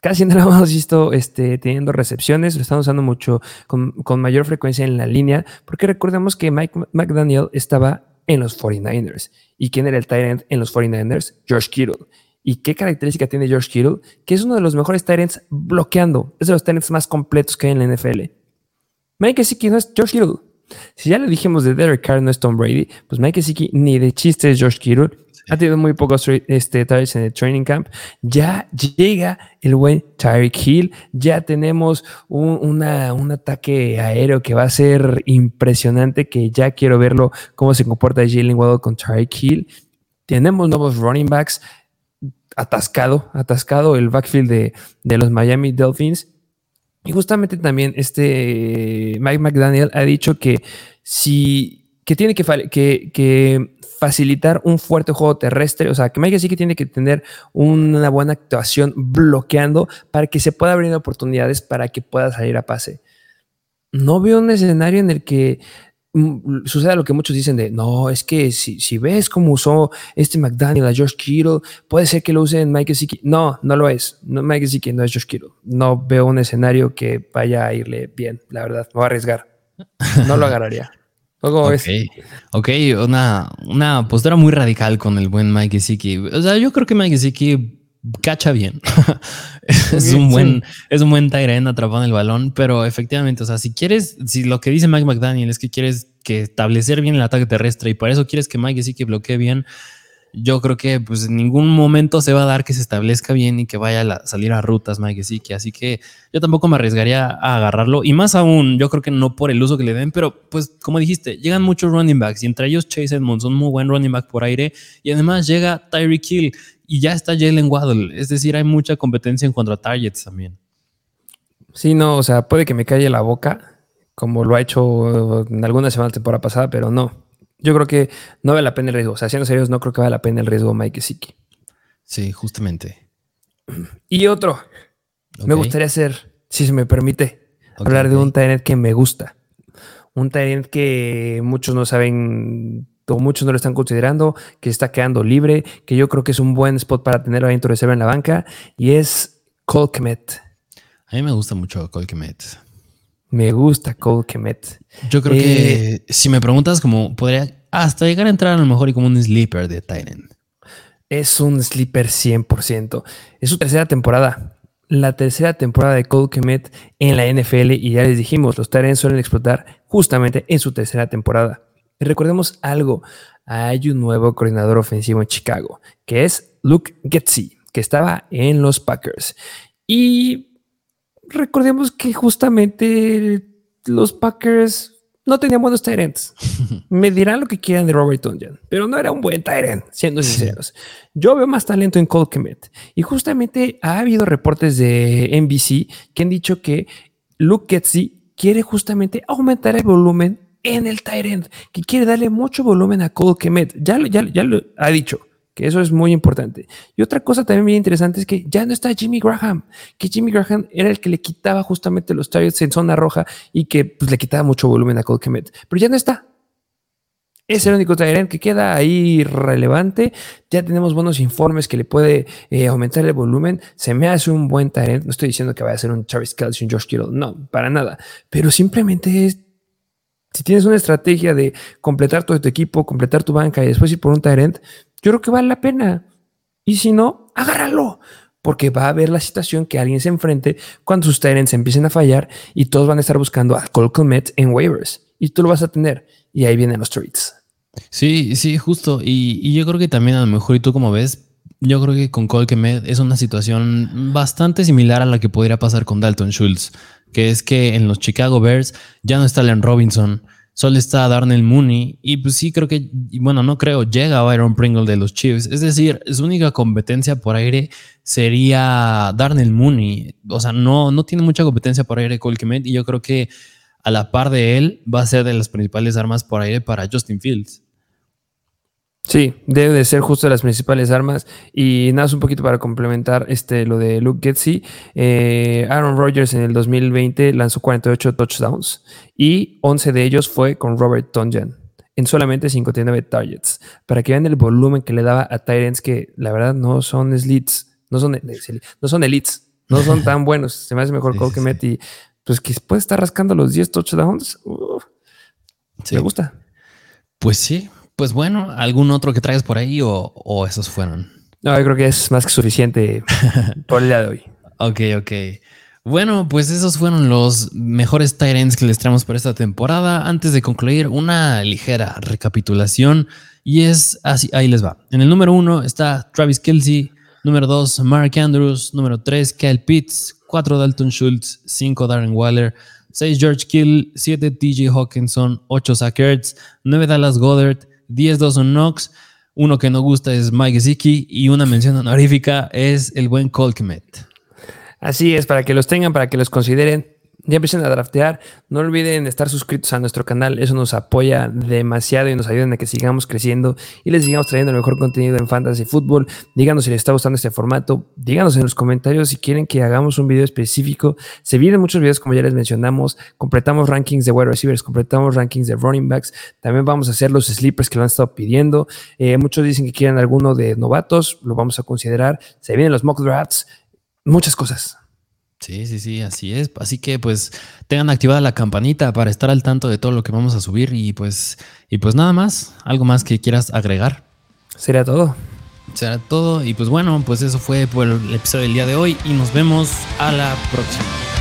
B: casi lo hemos visto este, teniendo recepciones, lo están usando mucho con, con mayor frecuencia en la línea, porque recordemos que Mike McDaniel estaba en los 49ers. ¿Y quién era el tight en los 49ers? George Kittle. ¿Y qué característica tiene George Kittle? Que es uno de los mejores tight bloqueando. Es de los tight más completos que hay en la NFL. Mike Gesicki no es George Kittle. Si ya le dijimos de Derek Carr no es Tom Brady, pues Mike Gesicki ni de chiste es George Kittle. Ha tenido muy pocos este, en el training camp. Ya llega el buen Tyreek Hill. Ya tenemos un, un ataque aéreo que va a ser impresionante. Que ya quiero verlo cómo se comporta Jalen Waddle con Tyreek Hill. Tenemos nuevos running backs. Atascado, atascado el backfield de, de los Miami Dolphins. Y justamente también este Mike McDaniel ha dicho que si que tiene que, que, que facilitar un fuerte juego terrestre. O sea, que Mike sí que tiene que tener una buena actuación bloqueando para que se pueda abrir oportunidades para que pueda salir a pase. No veo un escenario en el que mm, suceda lo que muchos dicen de no, es que si, si ves cómo usó este McDaniel a George Kittle, puede ser que lo use en Mike Gesicki. No, no lo es. No, Mike Gesicki no es George Kittle. No veo un escenario que vaya a irle bien, la verdad. Me voy a arriesgar. No lo agarraría.
A: Ok, una, una postura muy radical con el buen Mike Gesicki. O sea, yo creo que Mike Gesicki cacha bien. es, un buen, es un buen atrapado en el balón, pero efectivamente, o sea, si quieres, si lo que dice Mike McDaniel es que quieres que establecer bien el ataque terrestre y por eso quieres que Mike Gesicki bloquee bien, yo creo que pues en ningún momento se va a dar que se establezca bien y que vaya a salir a rutas Mike Gesicki. Así que yo tampoco me arriesgaría a agarrarlo. Y más aún, yo creo que no por el uso que le den, pero pues como dijiste, llegan muchos running backs y entre ellos Chase Edmonds, un muy buen running back por aire. Y además llega Tyreek Hill y ya está Jalen Waddle. Es decir, hay mucha competencia en cuanto a targets también.
B: Sí, no, o sea, puede que me calle la boca, como lo ha hecho en algunas semanas temporada pasada, pero no yo creo que no vale la pena el riesgo. O sea, siendo serios, no creo que vale la pena el riesgo Mike Siki.
A: Sí, justamente.
B: Y otro. Me gustaría hacer, si se me permite, hablar de un Tyrant que me gusta. Un Tyrant que muchos no saben o muchos no lo están considerando, que está quedando libre, que yo creo que es un buen spot para tenerlo dentro de en la banca, y es Cole Kemet.
A: A mí me gusta mucho Cole Kemet.
B: Me gusta Cole Kemet.
A: Yo creo que eh, si me preguntas, como podría hasta llegar a entrar a lo mejor y como un sleeper de Titan.
B: Es un sleeper 100%. Es su tercera temporada. La tercera temporada de Cole Kemet en la NFL. Y ya les dijimos, los Titans suelen explotar justamente en su tercera temporada. Y recordemos algo. Hay un nuevo coordinador ofensivo en Chicago, que es Luke Getzi, que estaba en los Packers. Y recordemos que justamente los Packers no tenían buenos Tyrants. Me dirán lo que quieran de Robert Tonjan, pero no era un buen Tyrant, siendo sinceros. Yo veo más talento en Cole Kemet. Y justamente ha habido reportes de NBC que han dicho que Luke Getzi quiere justamente aumentar el volumen en el Tyrant, que quiere darle mucho volumen a Cole Kemet. Ya, ya, ya lo ha dicho que eso es muy importante. Y otra cosa también muy interesante es que ya no está Jimmy Graham, que Jimmy Graham era el que le quitaba justamente los targets en zona roja y que pues, le quitaba mucho volumen a Cole Kemet, pero ya no está. Es el único Tyrant que queda ahí relevante. Ya tenemos buenos informes que le puede eh, aumentar el volumen. Se me hace un buen Tyrant. No estoy diciendo que vaya a ser un Travis Kelce, un Josh Kittle. No, para nada. Pero simplemente es si tienes una estrategia de completar todo tu equipo, completar tu banca y después ir por un Tyrant, yo creo que vale la pena. Y si no, agárralo. Porque va a haber la situación que alguien se enfrente cuando sus Tyrants empiecen a fallar y todos van a estar buscando a Cole Komet en waivers. Y tú lo vas a tener. Y ahí vienen los trades.
A: Sí, sí, justo. Y, yo creo que también a lo mejor, y tú como ves, yo creo que con Cole es una situación bastante similar a la que podría pasar con Dalton Schultz, que es que en los Chicago Bears ya no está Len Robinson solo está Darnell Mooney y pues sí creo que, bueno, no creo, llega Byron Pringle de los Chiefs. Es decir, su única competencia por aire sería Darnell Mooney. O sea, no, no tiene mucha competencia por aire Colquimet y yo creo que a la par de él va a ser de las principales armas por aire para Justin Fields.
B: Sí, debe de ser justo las principales armas. Y nada, un poquito para complementar este, lo de Luke Getzi. Eh, Aaron Rodgers en el 2020 lanzó 48 touchdowns y 11 de ellos fue con Robert Tonjan en solamente 59 targets. Para que vean el volumen que le daba a Tyrants que la verdad no son elites, no son, no son elites, No son tan buenos. Se me hace mejor Cole Kemet y pues que puede estar rascando los 10 touchdowns. Me gusta.
A: Pues sí. Pues bueno, ¿algún otro que traigas por ahí o, esos fueron?
B: No, yo creo que es más que suficiente por el día de hoy.
A: Ok, ok. Bueno, pues esos fueron los mejores Tyrants que les traemos para esta temporada. Antes de concluir, una ligera recapitulación. Y es así, ahí les va. En el número uno está Travis Kelsey, número dos, Mark Andrews, número tres, Kyle Pitts, cuatro, Dalton Schultz, cinco, Darren Waller, seis, George Kill, siete, TJ Hawkinson, ocho, Zach Ertz, nueve, Dallas Goddard, diez, Dawson Knox, uno que no gusta es Mike Zicki y una mención honorífica es el buen Colkmet.
B: Así es, para que los tengan, para que los consideren. Ya empiecen a draftear. No olviden estar suscritos a nuestro canal. Eso nos apoya demasiado y nos ayuda a que sigamos creciendo y les sigamos trayendo el mejor contenido en Fantasy Football. Díganos si les está gustando este formato. Díganos en los comentarios si quieren que hagamos un video específico. Se vienen muchos videos, como ya les mencionamos. Completamos rankings de wide receivers, completamos rankings de running backs. También vamos a hacer los sleepers que lo han estado pidiendo. Eh, muchos dicen que quieren alguno de novatos. Lo vamos a considerar. Se vienen los mock drafts muchas cosas.
A: Sí, sí, sí, así es. Así que pues tengan activada la campanita para estar al tanto de todo lo que vamos a subir y pues y pues nada más, algo más que quieras agregar.
B: Será todo.
A: Será todo y pues bueno, pues eso fue por el episodio del día de hoy y nos vemos a la próxima.